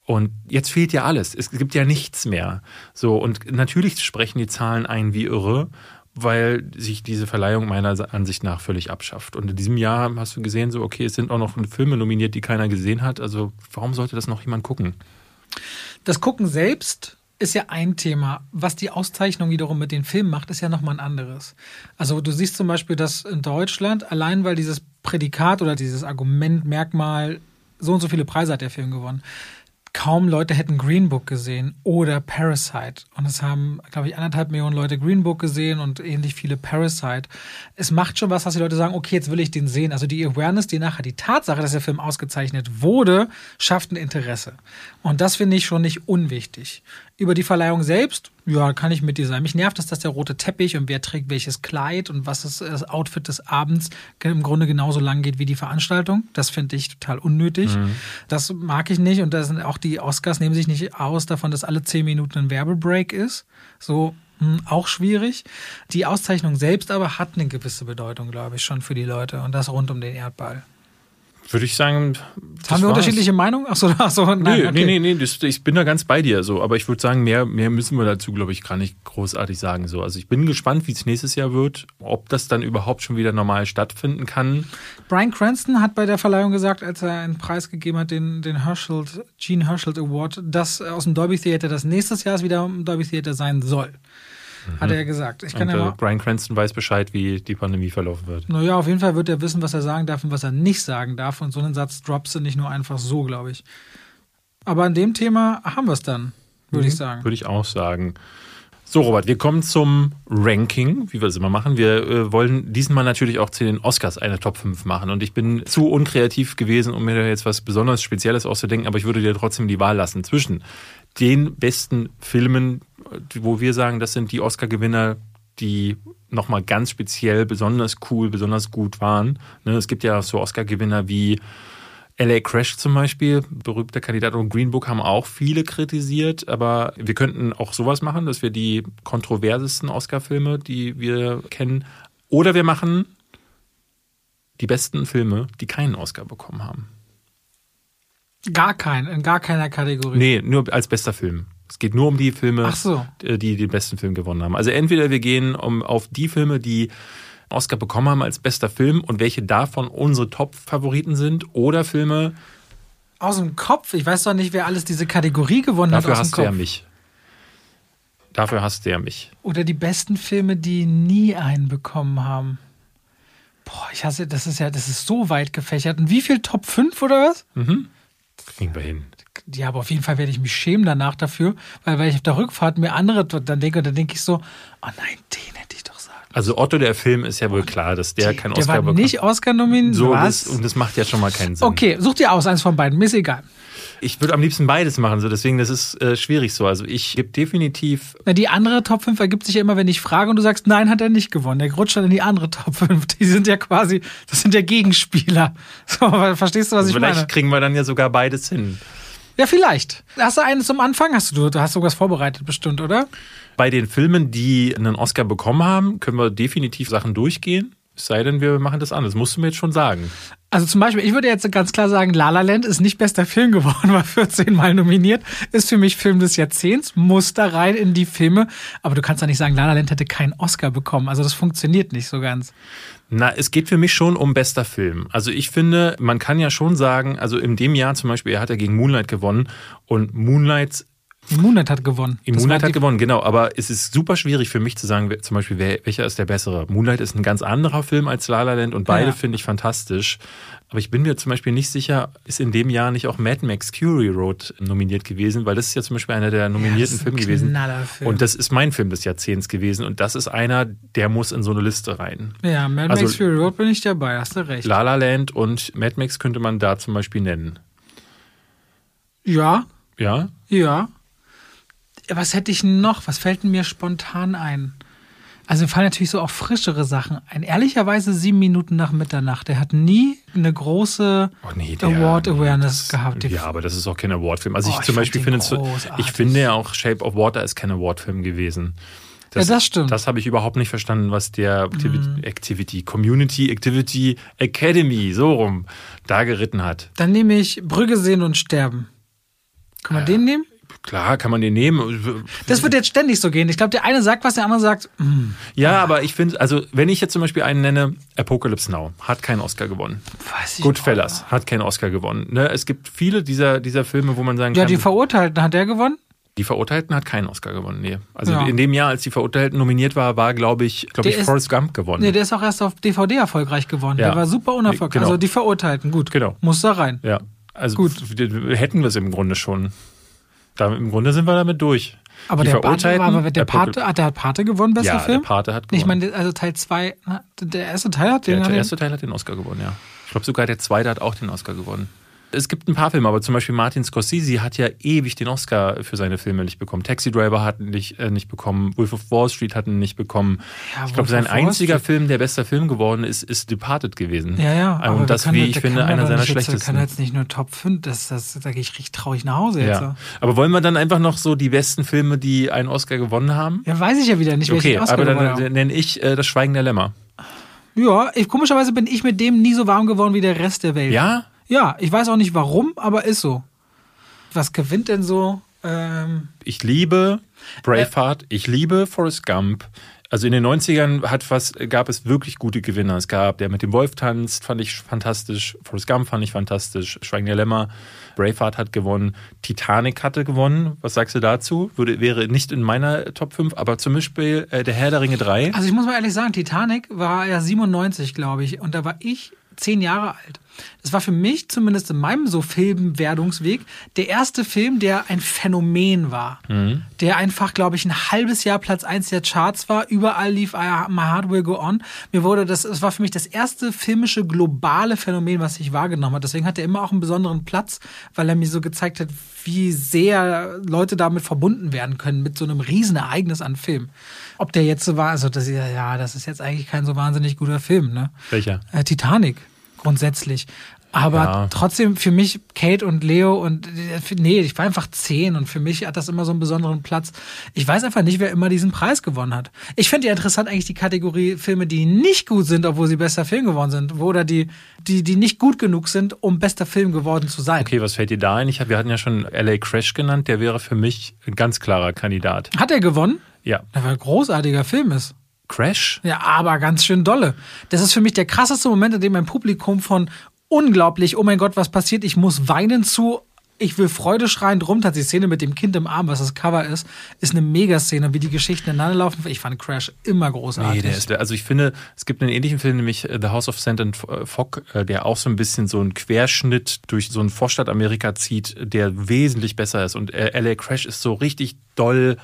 Und jetzt fehlt ja alles. Es gibt ja nichts mehr. So, und natürlich sprechen die Zahlen ein wie irre, weil sich diese Verleihung meiner Ansicht nach völlig abschafft. Und in diesem Jahr hast du gesehen, so, okay, es sind auch noch Filme nominiert, die keiner gesehen hat. Also, warum sollte das noch jemand gucken? Das Gucken selbst ist ja ein Thema. Was die Auszeichnung wiederum mit den Filmen macht, ist ja nochmal ein anderes. Also du siehst zum Beispiel, dass in Deutschland, allein weil dieses Prädikat oder dieses Argument, Merkmal, so und so viele Preise hat der Film gewonnen, kaum Leute hätten Green Book gesehen oder Parasite. Und es haben, glaube ich, anderthalb Millionen Leute Green Book gesehen und ähnlich viele Parasite. Es macht schon was, dass die Leute sagen, okay, jetzt will ich den sehen. Also die Awareness, die nachher die Tatsache, dass der Film ausgezeichnet wurde, schafft ein Interesse. Und das finde ich schon nicht unwichtig. Über die Verleihung selbst, ja, kann ich mit dir sein. Mich nervt es, dass der rote Teppich und wer trägt welches Kleid und was ist das Outfit des Abends im Grunde genauso lang geht wie die Veranstaltung. Das finde ich total unnötig. Das mag ich nicht und da sind auch die Oscars nehmen sich nicht aus davon, dass alle zehn Minuten ein Werbebreak ist. So hm, auch schwierig. Die Auszeichnung selbst aber hat eine gewisse Bedeutung, glaube ich, schon für die Leute und das rund um den Erdball. Würde ich sagen. Haben wir war's. unterschiedliche Meinungen? Achso, achso, nein. Nee, okay. nee, nee, nee, das, ich bin da ganz bei dir so, aber ich würde sagen, mehr, mehr müssen wir dazu, glaube ich, gar nicht großartig sagen. So. Also ich bin gespannt, wie es nächstes Jahr wird, ob das dann überhaupt schon wieder normal stattfinden kann. Brian Cranston hat bei der Verleihung gesagt, als er einen Preis gegeben hat, den, den Herschel, Gene Herschel Award, dass aus dem Dolby Theater das nächstes Jahr wieder im Dolby Theater sein soll. Hat er gesagt. Ich kann Und ja äh, mal. Brian Cranston weiß Bescheid, wie die Pandemie verlaufen wird. Naja, auf jeden Fall wird er wissen, was er sagen darf und was er nicht sagen darf. Und so einen Satz droppst du nicht nur einfach so, glaube ich. Aber an dem Thema haben wir es dann, würde ich sagen. Würde ich auch sagen. So, Robert, wir kommen zum Ranking, wie wir es immer machen. Wir äh, wollen diesmal natürlich auch zu den Oscars eine Top 5 machen. Und ich bin zu unkreativ gewesen, um mir da jetzt was besonders Spezielles auszudenken, aber ich würde dir trotzdem die Wahl lassen zwischen den besten Filmen, wo wir sagen, das sind die Oscar-Gewinner, die nochmal ganz speziell, besonders cool, besonders gut waren. Ne, es gibt ja so Oscar-Gewinner wie LA Crash zum Beispiel, berühmter Kandidat und Green Book haben auch viele kritisiert, aber wir könnten auch sowas machen, dass wir die kontroversesten Oscar-Filme, die wir kennen, oder wir machen die besten Filme, die keinen Oscar bekommen haben. Gar kein, in gar keiner Kategorie. Nee, nur als bester Film. Es geht nur um die Filme, so. äh, die den besten Film gewonnen haben. Also entweder wir gehen um, auf die Filme, die Oscar bekommen haben als bester Film und welche davon unsere Top-Favoriten sind, oder Filme, Aus dem Kopf. Ich weiß doch nicht, wer alles diese Kategorie gewonnen dafür hat dem hast du ja mich. Dafür hast du ja mich. Oder die besten Filme, die nie einen bekommen haben. Boah, ich hasse, das ist ja, das ist so weit gefächert. Und wie viel Top 5 oder was? Kriegen wir hin. Ja, aber auf jeden Fall werde ich mich schämen danach dafür, weil, weil ich auf der Rückfahrt mir andere dann denke dann denke ich so, oh nein, den hätte ich doch sagen. Also Otto der Film ist ja wohl klar, dass der keinen der Oscar war bekommt. nicht Oscar nominiert. so, was? das, und das macht ja schon mal keinen Sinn. okay, such dir aus, eins von beiden, mir ist egal. Ich würde am liebsten beides machen, so deswegen das ist äh, schwierig so. Also ich gebe definitiv Na, die andere Top 5 ergibt sich ja immer, wenn ich frage und du sagst, nein, hat er nicht gewonnen. Der rutscht dann in die andere Top 5. Die sind ja quasi, das sind ja Gegenspieler. So, verstehst du, was ich vielleicht meine? kriegen wir dann ja sogar beides hin. Ja, vielleicht. Hast du einen zum Anfang? Hast du, du hast sowas vorbereitet bestimmt, oder? Bei den Filmen, die einen Oscar bekommen haben, können wir definitiv Sachen durchgehen. Es sei denn, wir machen das anders. Musst du mir jetzt schon sagen. Also zum Beispiel, ich würde jetzt ganz klar sagen, La La Land ist nicht bester Film geworden, war 14 Mal nominiert, ist für mich Film des Jahrzehnts, muss da rein in die Filme. Aber du kannst doch nicht sagen, La La Land hätte keinen Oscar bekommen. Also das funktioniert nicht so ganz. Na, es geht für mich schon um bester Film. Also ich finde, man kann ja schon sagen, also in dem Jahr zum Beispiel, er hat ja gegen Moonlight gewonnen und Moonlight Moonlight hat gewonnen. Moonlight hat gewonnen, genau. Aber es ist super schwierig für mich zu sagen, zum Beispiel, wer, welcher ist der bessere. Moonlight ist ein ganz anderer Film als La La Land und beide ja. finde ich fantastisch. Aber ich bin mir zum Beispiel nicht sicher, ist in dem Jahr nicht auch Mad Max Fury Road nominiert gewesen, weil das ist ja zum Beispiel einer der nominierten ja, Filme gewesen. Film. Und das ist mein Film des Jahrzehnts gewesen. Und das ist einer, der muss in so eine Liste rein. Ja, Mad also, Max Fury Road bin ich dabei, hast du recht. La La Land und Mad Max könnte man da zum Beispiel nennen. Ja. Ja? Ja was hätte ich noch? Was fällt mir spontan ein? Also mir fallen natürlich so auch frischere Sachen ein. Ehrlicherweise sieben Minuten nach Mitternacht. Der hat nie eine große oh nee, Award-Awareness gehabt. Ja, aber das ist auch kein Award-Film. Also oh, ich zum ich Beispiel finde, ich finde ja auch Shape of Water ist kein Award-Film gewesen. Das, ja, das stimmt. Das habe ich überhaupt nicht verstanden, was der Activity, mm. Activity, Community Activity Academy so rum da geritten hat. Dann nehme ich Brügge sehen und sterben. Kann man äh, den nehmen? Klar, kann man den nehmen. Das wird jetzt ständig so gehen. Ich glaube, der eine sagt was, der andere sagt. Mm. Ja, aber ich finde, also wenn ich jetzt zum Beispiel einen nenne, Apocalypse Now hat keinen Oscar gewonnen. Weiß ich Goodfellas auch. hat keinen Oscar gewonnen. Ne? Es gibt viele dieser, dieser Filme, wo man sagen ja, kann. Ja, die Verurteilten hat der gewonnen? Die Verurteilten hat keinen Oscar gewonnen, nee. Also ja. in dem Jahr, als die Verurteilten nominiert war, war, glaube ich, glaube ich, ist, Forrest Gump gewonnen. Nee, der ist auch erst auf DVD erfolgreich geworden. Ja. Der war super unerfolgreich. Genau. Also die Verurteilten, gut. Genau. Muss da rein. Ja. Also gut. hätten wir es im Grunde schon. Da, Im Grunde sind wir damit durch. Aber die der, Pate, aber der, Pate, hat der Pate gewonnen, bester ja, Film? der Pate hat gewonnen. Ich meine, also Teil 2, der erste Teil hat den... Der, der erste Teil hat den Oscar gewonnen, ja. Ich glaube sogar der zweite hat auch den Oscar gewonnen es gibt ein paar Filme, aber zum Beispiel Martin Scorsese hat ja ewig den Oscar für seine Filme nicht bekommen. Taxi Driver hat ihn nicht, äh, nicht bekommen, Wolf of Wall Street hat ihn nicht bekommen. Ja, ich glaube, sein einziger Film, der bester Film geworden ist, ist Departed gewesen. Ja, ja. Und das, wie ich finde, einer seiner schlechtesten. Der kann jetzt nicht nur Top 5, das, das, da gehe ich richtig traurig nach Hause jetzt. Ja. Aber wollen wir dann einfach noch so die besten Filme, die einen Oscar gewonnen haben? Ja, weiß ich ja wieder nicht, welchen okay, Oscar aber dann nenne ich äh, Das Schweigen der Lämmer. Ja, ich, komischerweise bin ich mit dem nie so warm geworden wie der Rest der Welt. Ja? Ja, ich weiß auch nicht warum, aber ist so. Was gewinnt denn so? Ähm ich liebe Braveheart, äh, ich liebe Forrest Gump. Also in den 90ern hat fast, gab es wirklich gute Gewinner. Es gab der mit dem Wolf tanzt, fand ich fantastisch. Forrest Gump fand ich fantastisch. Schweigen der Lämmer. Braveheart hat gewonnen. Titanic hatte gewonnen. Was sagst du dazu? Würde, wäre nicht in meiner Top 5, aber zum Beispiel äh, der Herr der Ringe 3. Also ich muss mal ehrlich sagen, Titanic war ja 97, glaube ich. Und da war ich zehn Jahre alt. Das war für mich, zumindest in meinem so Filmwerdungsweg, der erste Film, der ein Phänomen war. Mhm. Der einfach, glaube ich, ein halbes Jahr Platz eins der Charts war. Überall lief My Heart Will Go On. Mir wurde das, es war für mich das erste filmische globale Phänomen, was ich wahrgenommen habe. Deswegen hat er immer auch einen besonderen Platz, weil er mir so gezeigt hat, wie sehr Leute damit verbunden werden können mit so einem Riesenereignis an Film. Ob der jetzt so war, also das, ja, das ist jetzt eigentlich kein so wahnsinnig guter Film, ne? Welcher? Äh, Titanic grundsätzlich. Aber ja. trotzdem für mich Kate und Leo und nee, ich war einfach zehn und für mich hat das immer so einen besonderen Platz. Ich weiß einfach nicht, wer immer diesen Preis gewonnen hat. Ich finde ja interessant eigentlich die Kategorie Filme, die nicht gut sind, obwohl sie bester Film geworden sind, oder die, die, die nicht gut genug sind, um bester Film geworden zu sein. Okay, was fällt dir da ein? Ich hab, wir hatten ja schon LA Crash genannt, der wäre für mich ein ganz klarer Kandidat. Hat er gewonnen? Ja. Der war ein großartiger Film ist. Crash? Ja, aber ganz schön dolle. Das ist für mich der krasseste Moment, in dem ein Publikum von unglaublich, oh mein Gott, was passiert, ich muss weinen zu, ich will Freude schreien drum. Die Szene mit dem Kind im Arm, was das Cover ist, ist eine Megaszene, wie die Geschichten ineinander laufen. Ich fand Crash immer großartig. Nee, der ist, also ich finde, es gibt einen ähnlichen Film, nämlich äh, The House of Sand and Fog, äh, der auch so ein bisschen so einen Querschnitt durch so ein Vorstadt Amerika zieht, der wesentlich besser ist. Und äh, LA Crash ist so richtig doll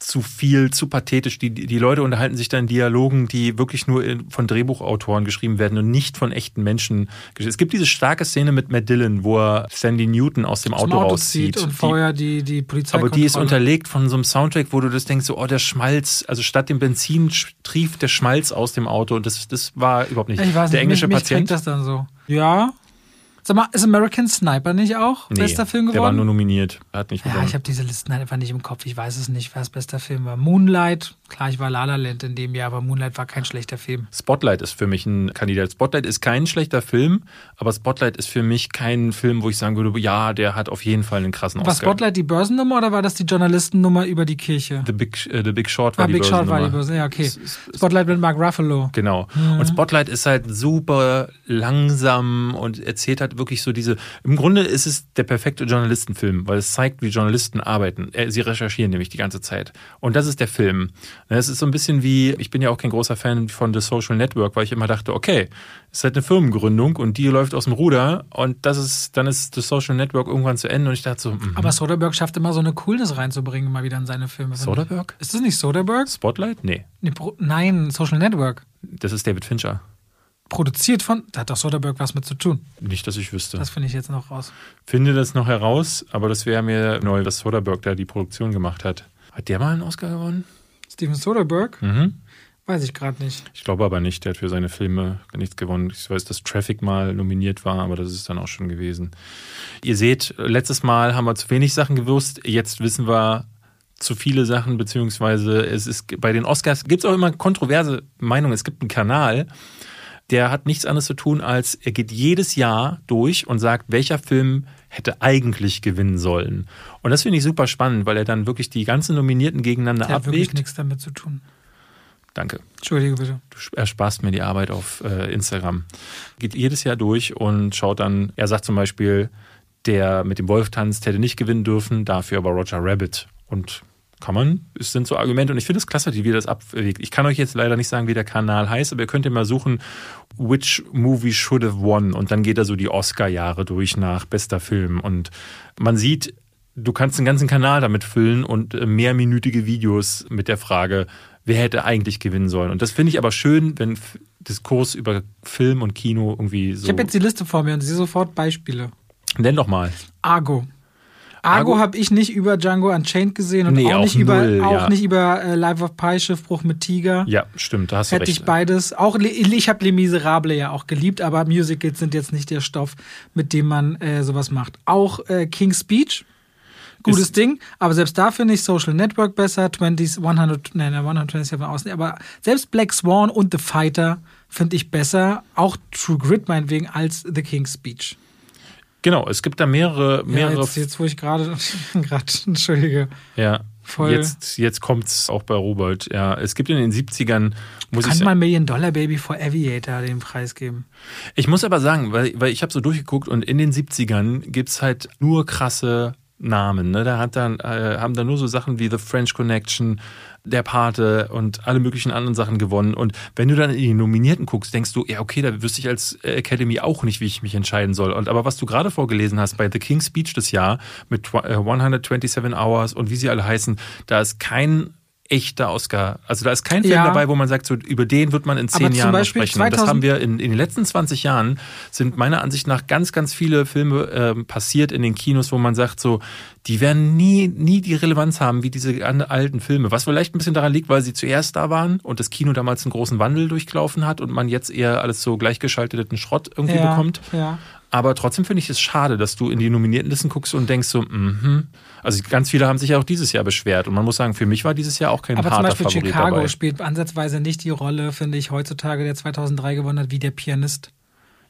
zu viel, zu pathetisch. Die, die Leute unterhalten sich dann in Dialogen, die wirklich nur von Drehbuchautoren geschrieben werden und nicht von echten Menschen. Es gibt diese starke Szene mit Matt Dillon, wo er Sandy Newton aus dem Auto, Auto rauszieht. und vorher die, die Polizei. Aber die ist unterlegt von so einem Soundtrack, wo du das denkst, so, oh, der Schmalz, also statt dem Benzin trieft der Schmalz aus dem Auto und das, das war überhaupt nicht. Ich weiß der englische mich, Patient. Mich das dann so. Ja, Sag mal, ist American Sniper nicht auch bester Film geworden? Der war nur nominiert, hat nicht ja, gewonnen. ich habe diese Listen halt einfach nicht im Kopf. Ich weiß es nicht, was bester Film war. Moonlight, klar, ich war La La Land in dem Jahr, aber Moonlight war kein schlechter Film. Spotlight ist für mich ein Kandidat. Spotlight ist kein schlechter Film, aber Spotlight ist für mich kein Film, wo ich sagen würde, ja, der hat auf jeden Fall einen krassen War Oscar. Spotlight die Börsennummer oder war das die Journalistennummer über die Kirche? The Big, äh, The Big Short war ah, die Big Short war die Börsennummer. Börse, ja, okay. Es- es- es- Spotlight mit Mark Ruffalo. Genau. Und Spotlight ist halt super langsam und erzählt halt wirklich so diese. Im Grunde ist es der perfekte Journalistenfilm, weil es zeigt, wie Journalisten arbeiten. Äh, Sie recherchieren nämlich die ganze Zeit. Und das ist der Film. Es ist so ein bisschen wie, ich bin ja auch kein großer Fan von The Social Network, weil ich immer dachte, okay, es ist halt eine Firmengründung und die läuft aus dem Ruder und das ist, dann ist The Social Network irgendwann zu Ende und ich dachte so, mhm. Aber Soderbergh schafft immer so eine Coolness reinzubringen, mal wieder in seine Filme. Soderbergh? Ist das nicht Soderbergh? Spotlight? Nee. Nee, Nein, Social Network. Das ist David Fincher. Produziert von. Da hat doch Soderbergh was mit zu tun. Nicht, dass ich wüsste. Das finde ich jetzt noch raus. finde das noch heraus, aber das wäre mir neu, dass Soderbergh da die Produktion gemacht hat. Hat der mal einen Oscar gewonnen? Steven Soderbergh? Mhm. Weiß ich gerade nicht. Ich glaube aber nicht, der hat für seine Filme nichts gewonnen. Ich weiß, dass Traffic mal nominiert war, aber das ist dann auch schon gewesen. Ihr seht, letztes Mal haben wir zu wenig Sachen gewusst, jetzt wissen wir zu viele Sachen, beziehungsweise es ist bei den Oscars gibt es auch immer kontroverse Meinungen. Es gibt einen Kanal, der hat nichts anderes zu tun, als er geht jedes Jahr durch und sagt, welcher Film hätte eigentlich gewinnen sollen. Und das finde ich super spannend, weil er dann wirklich die ganzen Nominierten gegeneinander Der hat wirklich abwägt. nichts damit zu tun. Danke. Entschuldige bitte. Du ersparst mir die Arbeit auf äh, Instagram. Geht jedes Jahr durch und schaut dann, er sagt zum Beispiel, der mit dem Wolf tanzt, hätte nicht gewinnen dürfen, dafür aber Roger Rabbit. Und kann man, es sind so Argumente und ich finde es klasse, wie das abwägt. Ich kann euch jetzt leider nicht sagen, wie der Kanal heißt, aber ihr könnt ja mal suchen, which movie should have won und dann geht er so die Oscar-Jahre durch nach bester Film und man sieht, du kannst einen ganzen Kanal damit füllen und äh, mehrminütige Videos mit der Frage, wer hätte eigentlich gewinnen sollen. Und das finde ich aber schön, wenn Diskurs über Film und Kino irgendwie so. Ich habe jetzt die Liste vor mir und sehe sofort Beispiele. Nenn doch mal. Argo. Argo, Argo- habe ich nicht über Django Unchained gesehen und Nee, auch, auch nicht über, null, auch ja. nicht über äh, Life of Pi, Schiffbruch mit Tiger. Ja, stimmt, da hast du Hätte recht. ich beides. Auch ich habe Les Miserables ja auch geliebt, aber Musicals sind jetzt nicht der Stoff, mit dem man äh, sowas macht. Auch äh, King's Speech, gutes Ist- Ding, aber selbst da finde ich Social Network besser, 20, 100, nein, 127 aus, aber selbst Black Swan und The Fighter finde ich besser, auch True Grit meinetwegen, als The King's Speech. Genau, es gibt da mehrere, Ja, mehrere. jetzt, jetzt wo ich gerade, gerade, entschuldige. Ja, Voll. Jetzt, jetzt kommt's auch bei Robert. Ja, es gibt in den 70ern, muss ich Kann sagen. mal Million Dollar Baby for Aviator den Preis geben. Ich muss aber sagen, weil, weil ich habe so durchgeguckt und in den 70ern gibt's halt nur krasse Namen. Ne? Da hat dann, äh, haben dann nur so Sachen wie The French Connection, Der Pate und alle möglichen anderen Sachen gewonnen. Und wenn du dann in die Nominierten guckst, denkst du, ja, okay, da wüsste ich als Academy auch nicht, wie ich mich entscheiden soll. Und aber was du gerade vorgelesen hast bei The King's Speech das Jahr mit tw- äh, 127 Hours und wie sie alle heißen, da ist kein echter Oscar. Also da ist kein Film Ja. dabei, wo man sagt, so, über den wird man in zehn Jahren noch sprechen. Und das 2000 haben wir in, in den letzten 20 Jahren sind meiner Ansicht nach ganz, ganz viele Filme ähm, passiert in den Kinos, wo man sagt, so, die werden nie, nie die Relevanz haben wie diese alten Filme. Was vielleicht ein bisschen daran liegt, weil sie zuerst da waren und das Kino damals einen großen Wandel durchlaufen hat und man jetzt eher alles so gleichgeschalteten Schrott irgendwie ja, bekommt. Ja. Aber trotzdem finde ich es schade, dass du in die Nominiertenlisten guckst und denkst so, mhm. Also ganz viele haben sich ja auch dieses Jahr beschwert. Und man muss sagen, für mich war dieses Jahr auch kein Aber zum harter Beispiel Favorit Chicago dabei. spielt ansatzweise nicht die Rolle, finde ich, heutzutage, der 2003 gewonnen hat, wie der Pianist.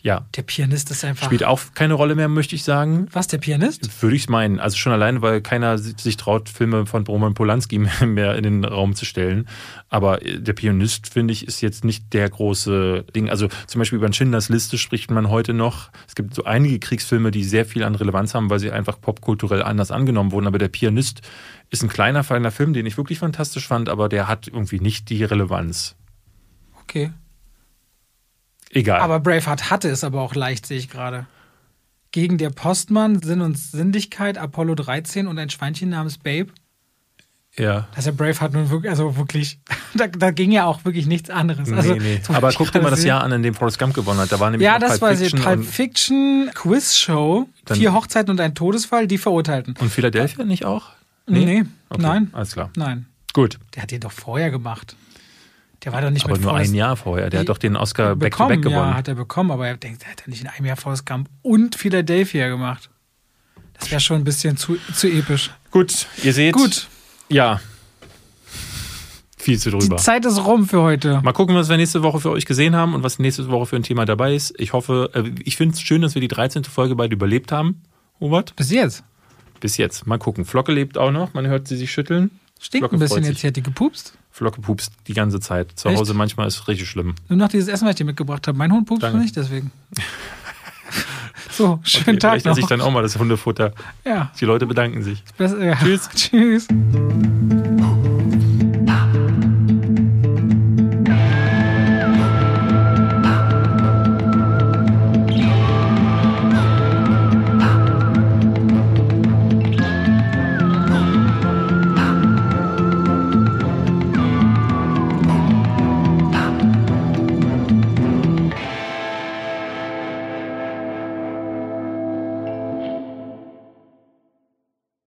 Ja, Der Pianist ist einfach. spielt auch keine Rolle mehr, möchte ich sagen. Was, der Pianist? Würde ich meinen. Also schon allein, weil keiner sich traut, Filme von Roman Polanski mehr in den Raum zu stellen. Aber äh, der Pianist, finde ich, ist jetzt nicht der große Ding. Also zum Beispiel über Schindlers Liste spricht man heute noch. Es gibt so einige Kriegsfilme, die sehr viel an Relevanz haben, weil sie einfach popkulturell anders angenommen wurden. Aber der Pianist ist ein kleiner, feiner Film, den ich wirklich fantastisch fand, aber der hat irgendwie nicht die Relevanz. Okay. Egal. Aber Braveheart hatte es aber auch leicht, sehe ich gerade. Gegen der Postmann, Sinn und Sinnlichkeit, Apollo 13 und ein Schweinchen namens Babe. ja. Das ist ja Braveheart nun wirklich, also wirklich, da, da ging ja auch wirklich nichts anderes. Also, nee, nee. das wollte Aber guck dir mal das. Jahr an, in dem Forrest Gump gewonnen hat. Da war nämlich Ja, das Pulp ich. Fiction Pulp und, Fiction, Quiz-Show, Dann- vier Hochzeiten und ein Todesfall, die Verurteilten. und Philadelphia nicht auch? Nee, Okay, nein, Alles klar. nein. Gut. Der hat den doch vorher gemacht. Der war doch nicht Aber mit nur Forrest ein Jahr vorher. Der hat doch den Oscar bekommen. Back-to-Back gewonnen. Ja, hat er bekommen, aber er denkt, er hat ja nicht in einem Jahr Forrest Gump und Philadelphia gemacht. Das wäre schon ein bisschen zu, zu episch. Gut, ihr seht. Gut, Ja. Viel zu die drüber. Zeit ist rum für heute. Mal gucken, was wir nächste Woche für euch gesehen haben und was nächste Woche für ein Thema dabei ist. Ich hoffe, äh, ich finde es schön, dass wir die 13. Folge beide überlebt haben. Hubert, Bis jetzt. bis jetzt. Mal gucken. Flocke lebt auch noch. Man hört sie sich schütteln. Stinkt Flocke ein bisschen jetzt. Hier hat die gepupst. Flocke pupst die ganze Zeit. Zu Echt? Hause manchmal ist es richtig schlimm. Nur noch dieses Essen, was ich dir mitgebracht habe. Mein Hund pupst Danke. nicht, deswegen. so, schönen Okay, Tag vielleicht noch. esse ich dann auch mal das Hundefutter. ja. Die Leute bedanken sich. Besser, ja. Tschüss. Tschüss.